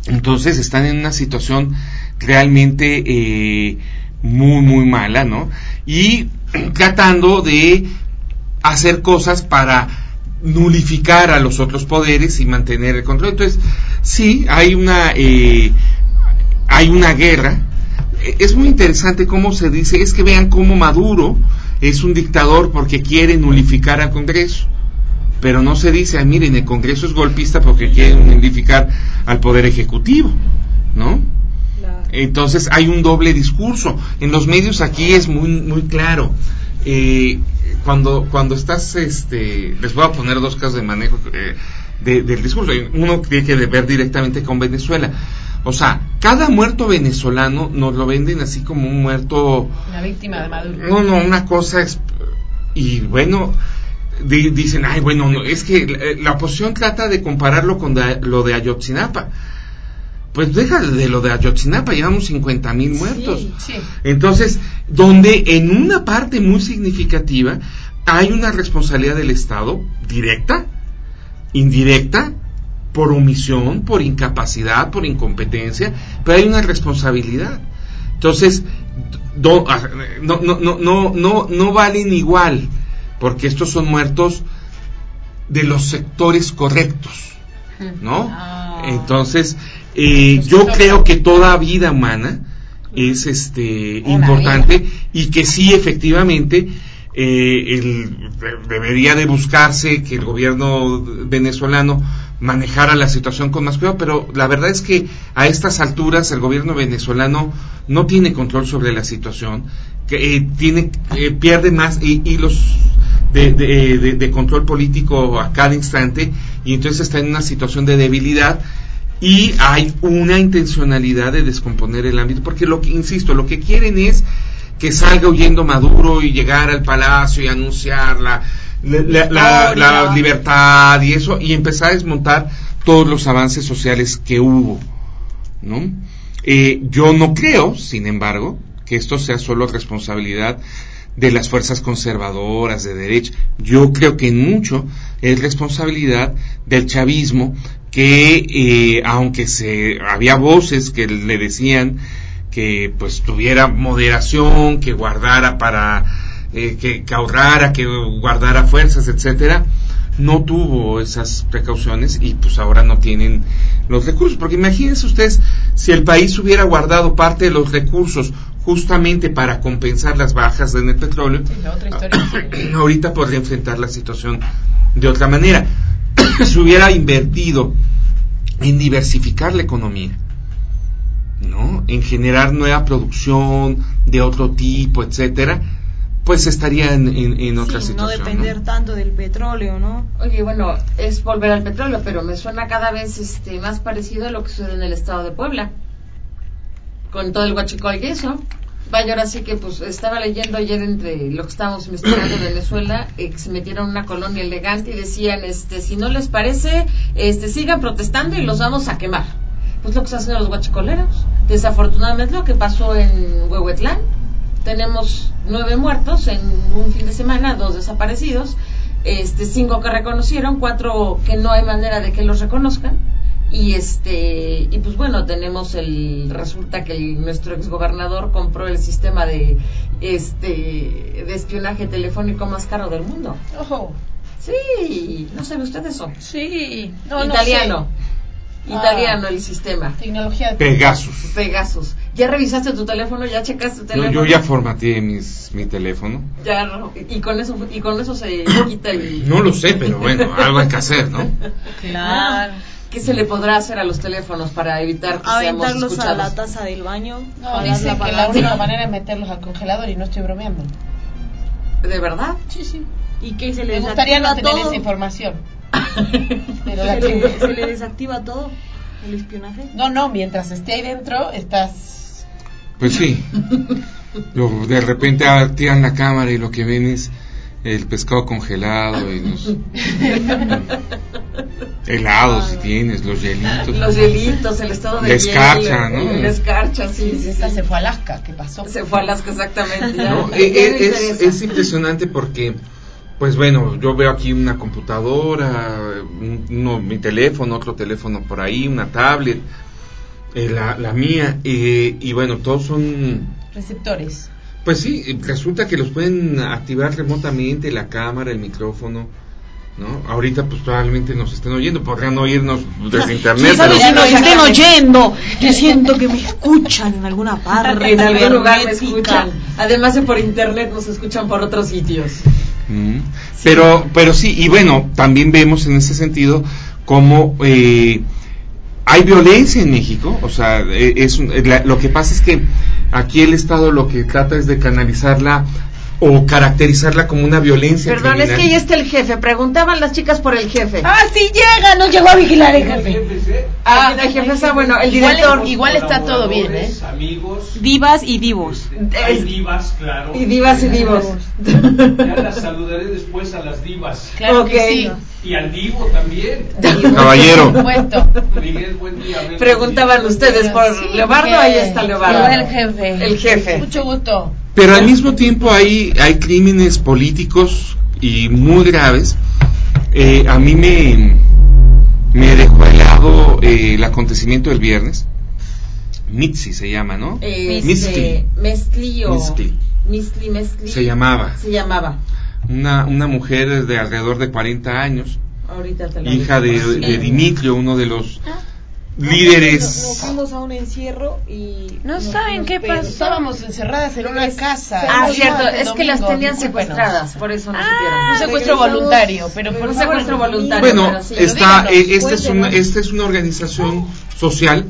Entonces están en una situación realmente eh, muy muy mala, ¿no? Y tratando de hacer cosas para nulificar a los otros poderes y mantener el control. Entonces, sí, hay una eh, hay una guerra. Es muy interesante cómo se dice, es que vean cómo Maduro es un dictador porque quiere nulificar al Congreso. Pero no se dice, miren, el Congreso es golpista porque quiere nulificar al Poder Ejecutivo, ¿no? Entonces hay un doble discurso. En los medios aquí es muy muy claro. Eh, cuando cuando estás, este, les voy a poner dos casos de manejo eh, de- del discurso. Uno tiene que ver directamente con Venezuela. O sea, cada muerto venezolano nos lo venden así como un muerto Una víctima de Maduro. no, no, una cosa es... Y bueno, di- dicen, ay, bueno, no, es que la, la oposición trata de compararlo con da- lo de Ayotzinapa. Pues deja de lo de Ayotzinapa, llevamos 50 mil muertos. Sí, sí. Entonces, donde en una parte muy significativa hay una responsabilidad del Estado directa, indirecta, por omisión, por incapacidad, por incompetencia, pero hay una responsabilidad. Entonces, do- ah, no, no, no, no, no, no valen igual, porque estos son muertos de los sectores correctos, ¿no? Ah. Entonces, eh, yo creo que toda vida humana es este importante y que sí efectivamente eh, el- de- debería de buscarse que el gobierno venezolano manejara la situación con más cuidado, pero la verdad es que a estas alturas el gobierno venezolano no tiene control sobre la situación, que eh, tiene eh, pierde más y, y los de, de- de- de control político a cada instante y entonces está en una situación de debilidad y hay una intencionalidad de descomponer el ámbito porque lo que insisto lo que quieren es que salga huyendo Maduro y llegar al palacio y anunciar la, la, la- la libertad y eso y empezar a desmontar todos los avances sociales que hubo ¿no? Eh, yo no creo sin embargo que esto sea solo responsabilidad de las fuerzas conservadoras de derecha. Yo creo que en mucho es responsabilidad del chavismo que eh, aunque se había voces que le decían que pues tuviera moderación, que guardara para eh, que, que ahorrara, que guardara fuerzas, etcétera, no tuvo esas precauciones y pues ahora no tienen los recursos. Porque imagínense ustedes si el país hubiera guardado parte de los recursos justamente para compensar las bajas en el petróleo, Sí, otra ahorita podría enfrentar la situación de otra manera. Se hubiera invertido en diversificar la economía, ¿no? En generar nueva producción de otro tipo, etcétera, pues estaría en, en- en otra Sí, no situación. ¿no? depender tanto del petróleo, ¿no? Oye, bueno, es volver al petróleo, pero me suena cada vez este más parecido a lo que sucede en el estado de Puebla. con todo el guachicol y eso. Vaya, ahora sí que pues estaba leyendo ayer entre lo que estábamos investigando en Venezuela, eh, se metieron una colonia elegante y decían, este, si no les parece, este, sigan protestando y los vamos a quemar. Pues lo que están haciendo los guachicoleros. Desafortunadamente lo que pasó en Huehuetlán, tenemos nueve muertos en un fin de semana, dos desaparecidos, este, cinco que reconocieron, cuatro que no hay manera de que los reconozcan y este y pues bueno tenemos el resulta que el- nuestro exgobernador compró el sistema de este de espionaje telefónico más caro del mundo Ojo. sí no sabe usted eso Sí. No, no italiano sé. italiano Ah. el sistema Tecnología de Pegasus. Pegasus ya revisaste tu teléfono ya checaste tu No, teléfono yo ya formateé mis, mi teléfono. Ya, y con eso y con eso se quita el No lo sé, pero bueno, algo hay que hacer, ¿no? Claro. ¿Qué se le podrá hacer a los teléfonos para evitar que seamos Aventarlos a escuchados? la taza del baño. No, dice que la única manera es meterlos al congelador y no estoy bromeando. ¿De verdad? Sí, sí. Y que se le Me gustaría no desactiva tener todo. esa información. Pero la Se le, tengo. se le desactiva todo. El espionaje. No, no, mientras esté ahí dentro, estás... Pues sí. De repente tiran la cámara y lo que ven es el pescado congelado y los helados si tienes, los hielitos. Los hielitos, el estado de La escarcha, hielo, ¿no? La escarcha, sí, sí, Esta sí. se fue a Alaska, ¿qué pasó? Se fue a Alaska exactamente. ¿no? Eh, eh, me es, es impresionante porque, pues bueno, yo veo aquí una computadora, un- uno, mi teléfono, otro teléfono por ahí, una tablet, eh, la, la mía, eh, y bueno, todos son, Receptores. Pues sí, resulta que los pueden activar remotamente, la cámara, el micrófono. ¿No? Ahorita pues probablemente nos estén oyendo, podrían oírnos desde internet, ¿Quién sabe pero si nos estén oyendo? Yo siento que me escuchan en alguna parte. En algún lugar me escuchan. Además de por internet nos escuchan por otros sitios. Mm. Pero, pero sí, y bueno, también vemos en ese sentido cómo eh, hay violencia en México. O sea, eh, es un- la- lo que pasa es que aquí el Estado lo que trata es de canalizarla o caracterizarla como una violencia. Perdón, es criminal. que ya está el jefe. Preguntaban las chicas por el jefe. ¡Ah, sí llega! No llegó a vigilar el jefe. Ah, el jefe está bueno, el Igual, director. igual está todo bien, ¿eh? Amigos, Divas y divos. hay Es- divas, claro. y divas y divos. Ya las saludaré después a las divas. Claro Ok. que sí. Y al divo también. Caballero. Miguel, buen día. ven Preguntaban ustedes por Sí, Leobardo, ahí está Leobardo. el jefe. El jefe. Mucho gusto. Pero al mismo tiempo hay, hay crímenes políticos y muy graves. Eh, a mí me, me dejó helado eh, el acontecimiento del viernes. Mitzi se llama, ¿no? Este, Mistli. Mezcli o... Mezcli. Mistli, mezcli. Se llamaba. Se llamaba. Una, una mujer de alrededor de 40 años, Ahorita te lo hija de, de Dimitrio, uno de los Nos líderes. fuimos a un encierro y. No nos- saben nos qué pasó. Estábamos encerradas en una casa. Ah, cierto, es que las tenían secuestradas, por eso no Un supieron. secuestro Regresamos- voluntario, pero por Un secuestro voluntario. Bueno, sí. está, díganos, eh, esta, es una, esta es una organización social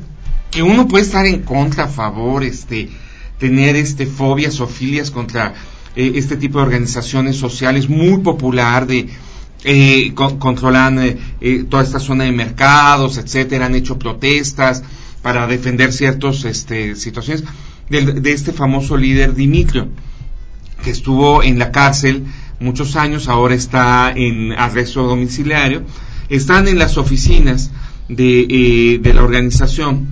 que uno puede estar en contra, a favor, este, tener este fobias o filias contra eh, este tipo de organizaciones sociales muy popular de eh, con- controlan eh, eh, toda esta zona de mercados, etcétera, han hecho protestas para defender ciertas este, situaciones del- de este famoso líder Dimitrio que estuvo en la cárcel muchos años, ahora está en arresto domiciliario, están en las oficinas de, eh, de la organización.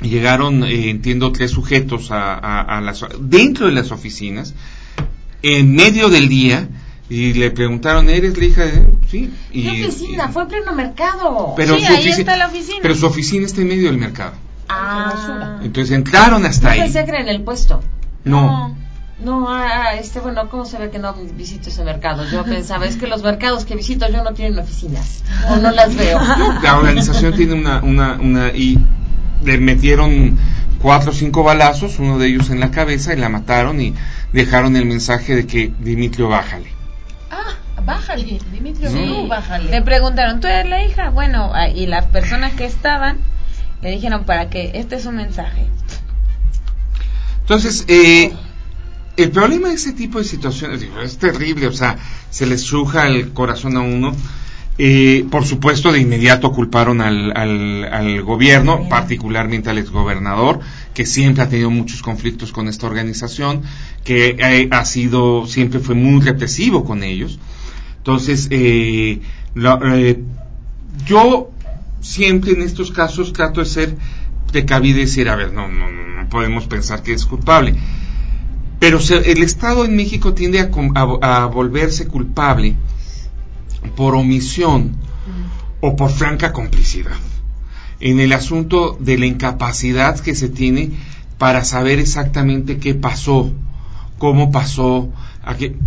Llegaron, entiendo, tres sujetos a las, dentro de las oficinas, en medio del día, y le preguntaron, ¿eres la hija de...? Sí. Y, ¿Qué oficina? y- Fue en pleno mercado. pero Sí, ahí está la oficina. Pero su oficina está en medio del mercado. ah, Entonces entraron hasta ahí. pensé que era en el puesto. No. No, ah, este, bueno, ¿cómo se ve que no visito ese mercado? Yo pensaba, es que los mercados que visito yo no tienen oficinas, o no las veo. La organización tiene una, una, una, y le metieron cuatro o cinco balazos, uno de ellos en la cabeza, y la mataron y dejaron el mensaje de que Dimitrio bájale. Ah, bájale, Dimitrio, Sí. no, bájale. Le preguntaron, ¿tú eres la hija? Bueno, ah, y las personas que estaban le dijeron para que este es un mensaje. Entonces, eh, el problema de ese tipo de situaciones digo, es terrible, o sea, se les suja el corazón a uno. Eh, por supuesto, de inmediato culparon al, al, al gobierno, particularmente al exgobernador, que siempre ha tenido muchos conflictos con esta organización, que eh, ha sido, siempre fue muy represivo con ellos. Entonces, eh, lo- eh, yo siempre en estos casos trato de ser precavido y decir, a ver, no, no, no, no podemos pensar que es culpable. Pero se- el Estado en México tiende a, a- a volverse culpable por omisión o por franca complicidad en el asunto de la incapacidad que se tiene para saber exactamente qué pasó, cómo pasó.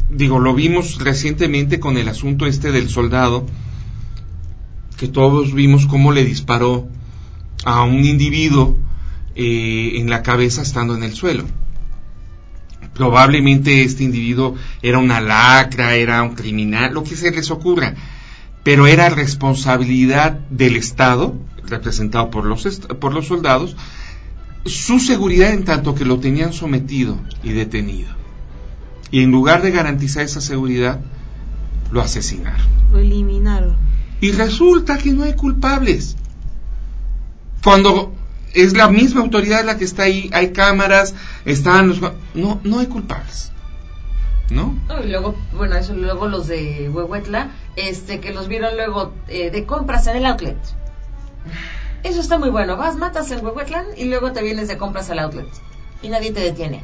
digo, lo vimos recientemente con el asunto este del soldado, que todos vimos cómo le disparó a un individuo eh, en la cabeza estando en el suelo. Probablemente este individuo era una lacra, era un criminal, lo que se les ocurra, pero era responsabilidad del Estado, representado por los, por los soldados, su seguridad en tanto que lo tenían sometido y detenido. Y en lugar de garantizar esa seguridad, lo asesinaron. Lo eliminaron. Y resulta que no hay culpables. Cuando es la misma autoridad la que está ahí, hay cámaras, están los... No, no hay culpables. ¿No? No, y luego, bueno, eso luego los de Huehuetla, este, que los vieron luego eh, de compras en el outlet. Eso está muy bueno. Vas, matas en Huehuetlan y luego te vienes de compras al outlet. Y nadie te detiene.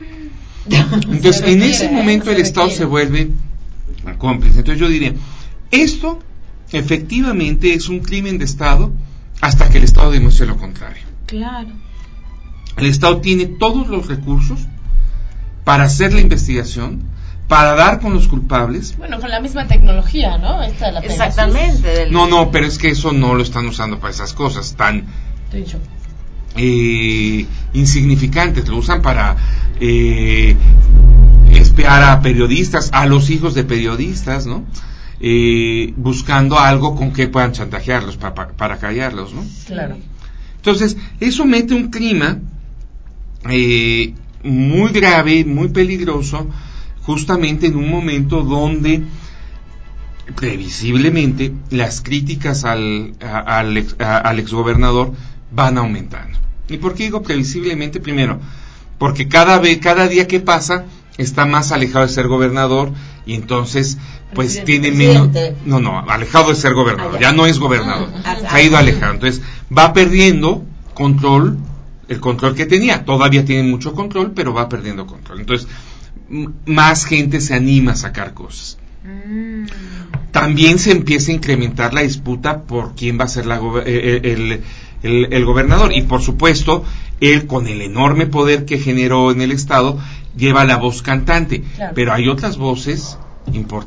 Entonces, en ese ¿eh? momento el Estado se vuelve cómplice. Entonces yo diría, esto efectivamente es un crimen de Estado hasta que el Estado demuestre lo contrario. Claro. El Estado tiene todos los recursos para hacer la investigación, para dar con los culpables. Bueno, con la misma tecnología, ¿no? Esta de la. Exactamente. del- No, no, pero es que eso no lo están usando para esas cosas tan eh, insignificantes. Lo usan para eh, espiar a periodistas, a los hijos de periodistas, ¿no? Eh, buscando algo con que puedan chantajearlos pa- pa- para callarlos, ¿no? Claro. Entonces, eso mete un clima eh, muy grave, muy peligroso, justamente en un momento donde previsiblemente las críticas al, a- al, ex- a- al exgobernador van aumentando. ¿Y por qué digo previsiblemente? Primero, porque cada vez, cada día que pasa está más alejado de ser gobernador y entonces pues Presidente. tiene menos no no alejado de ser gobernador Ah, ya. no es gobernador Mm, ah, se ha ido ah. alejado entonces va perdiendo control el control que tenía todavía tiene mucho control pero va perdiendo control entonces más gente se anima a sacar cosas también se empieza a incrementar la disputa por quién va a ser la gobe- eh, eh, el, el- el gobernador. Y por supuesto, él con el enorme poder que generó en el Estado, lleva la voz cantante. Claro. Pero hay otras voces importantes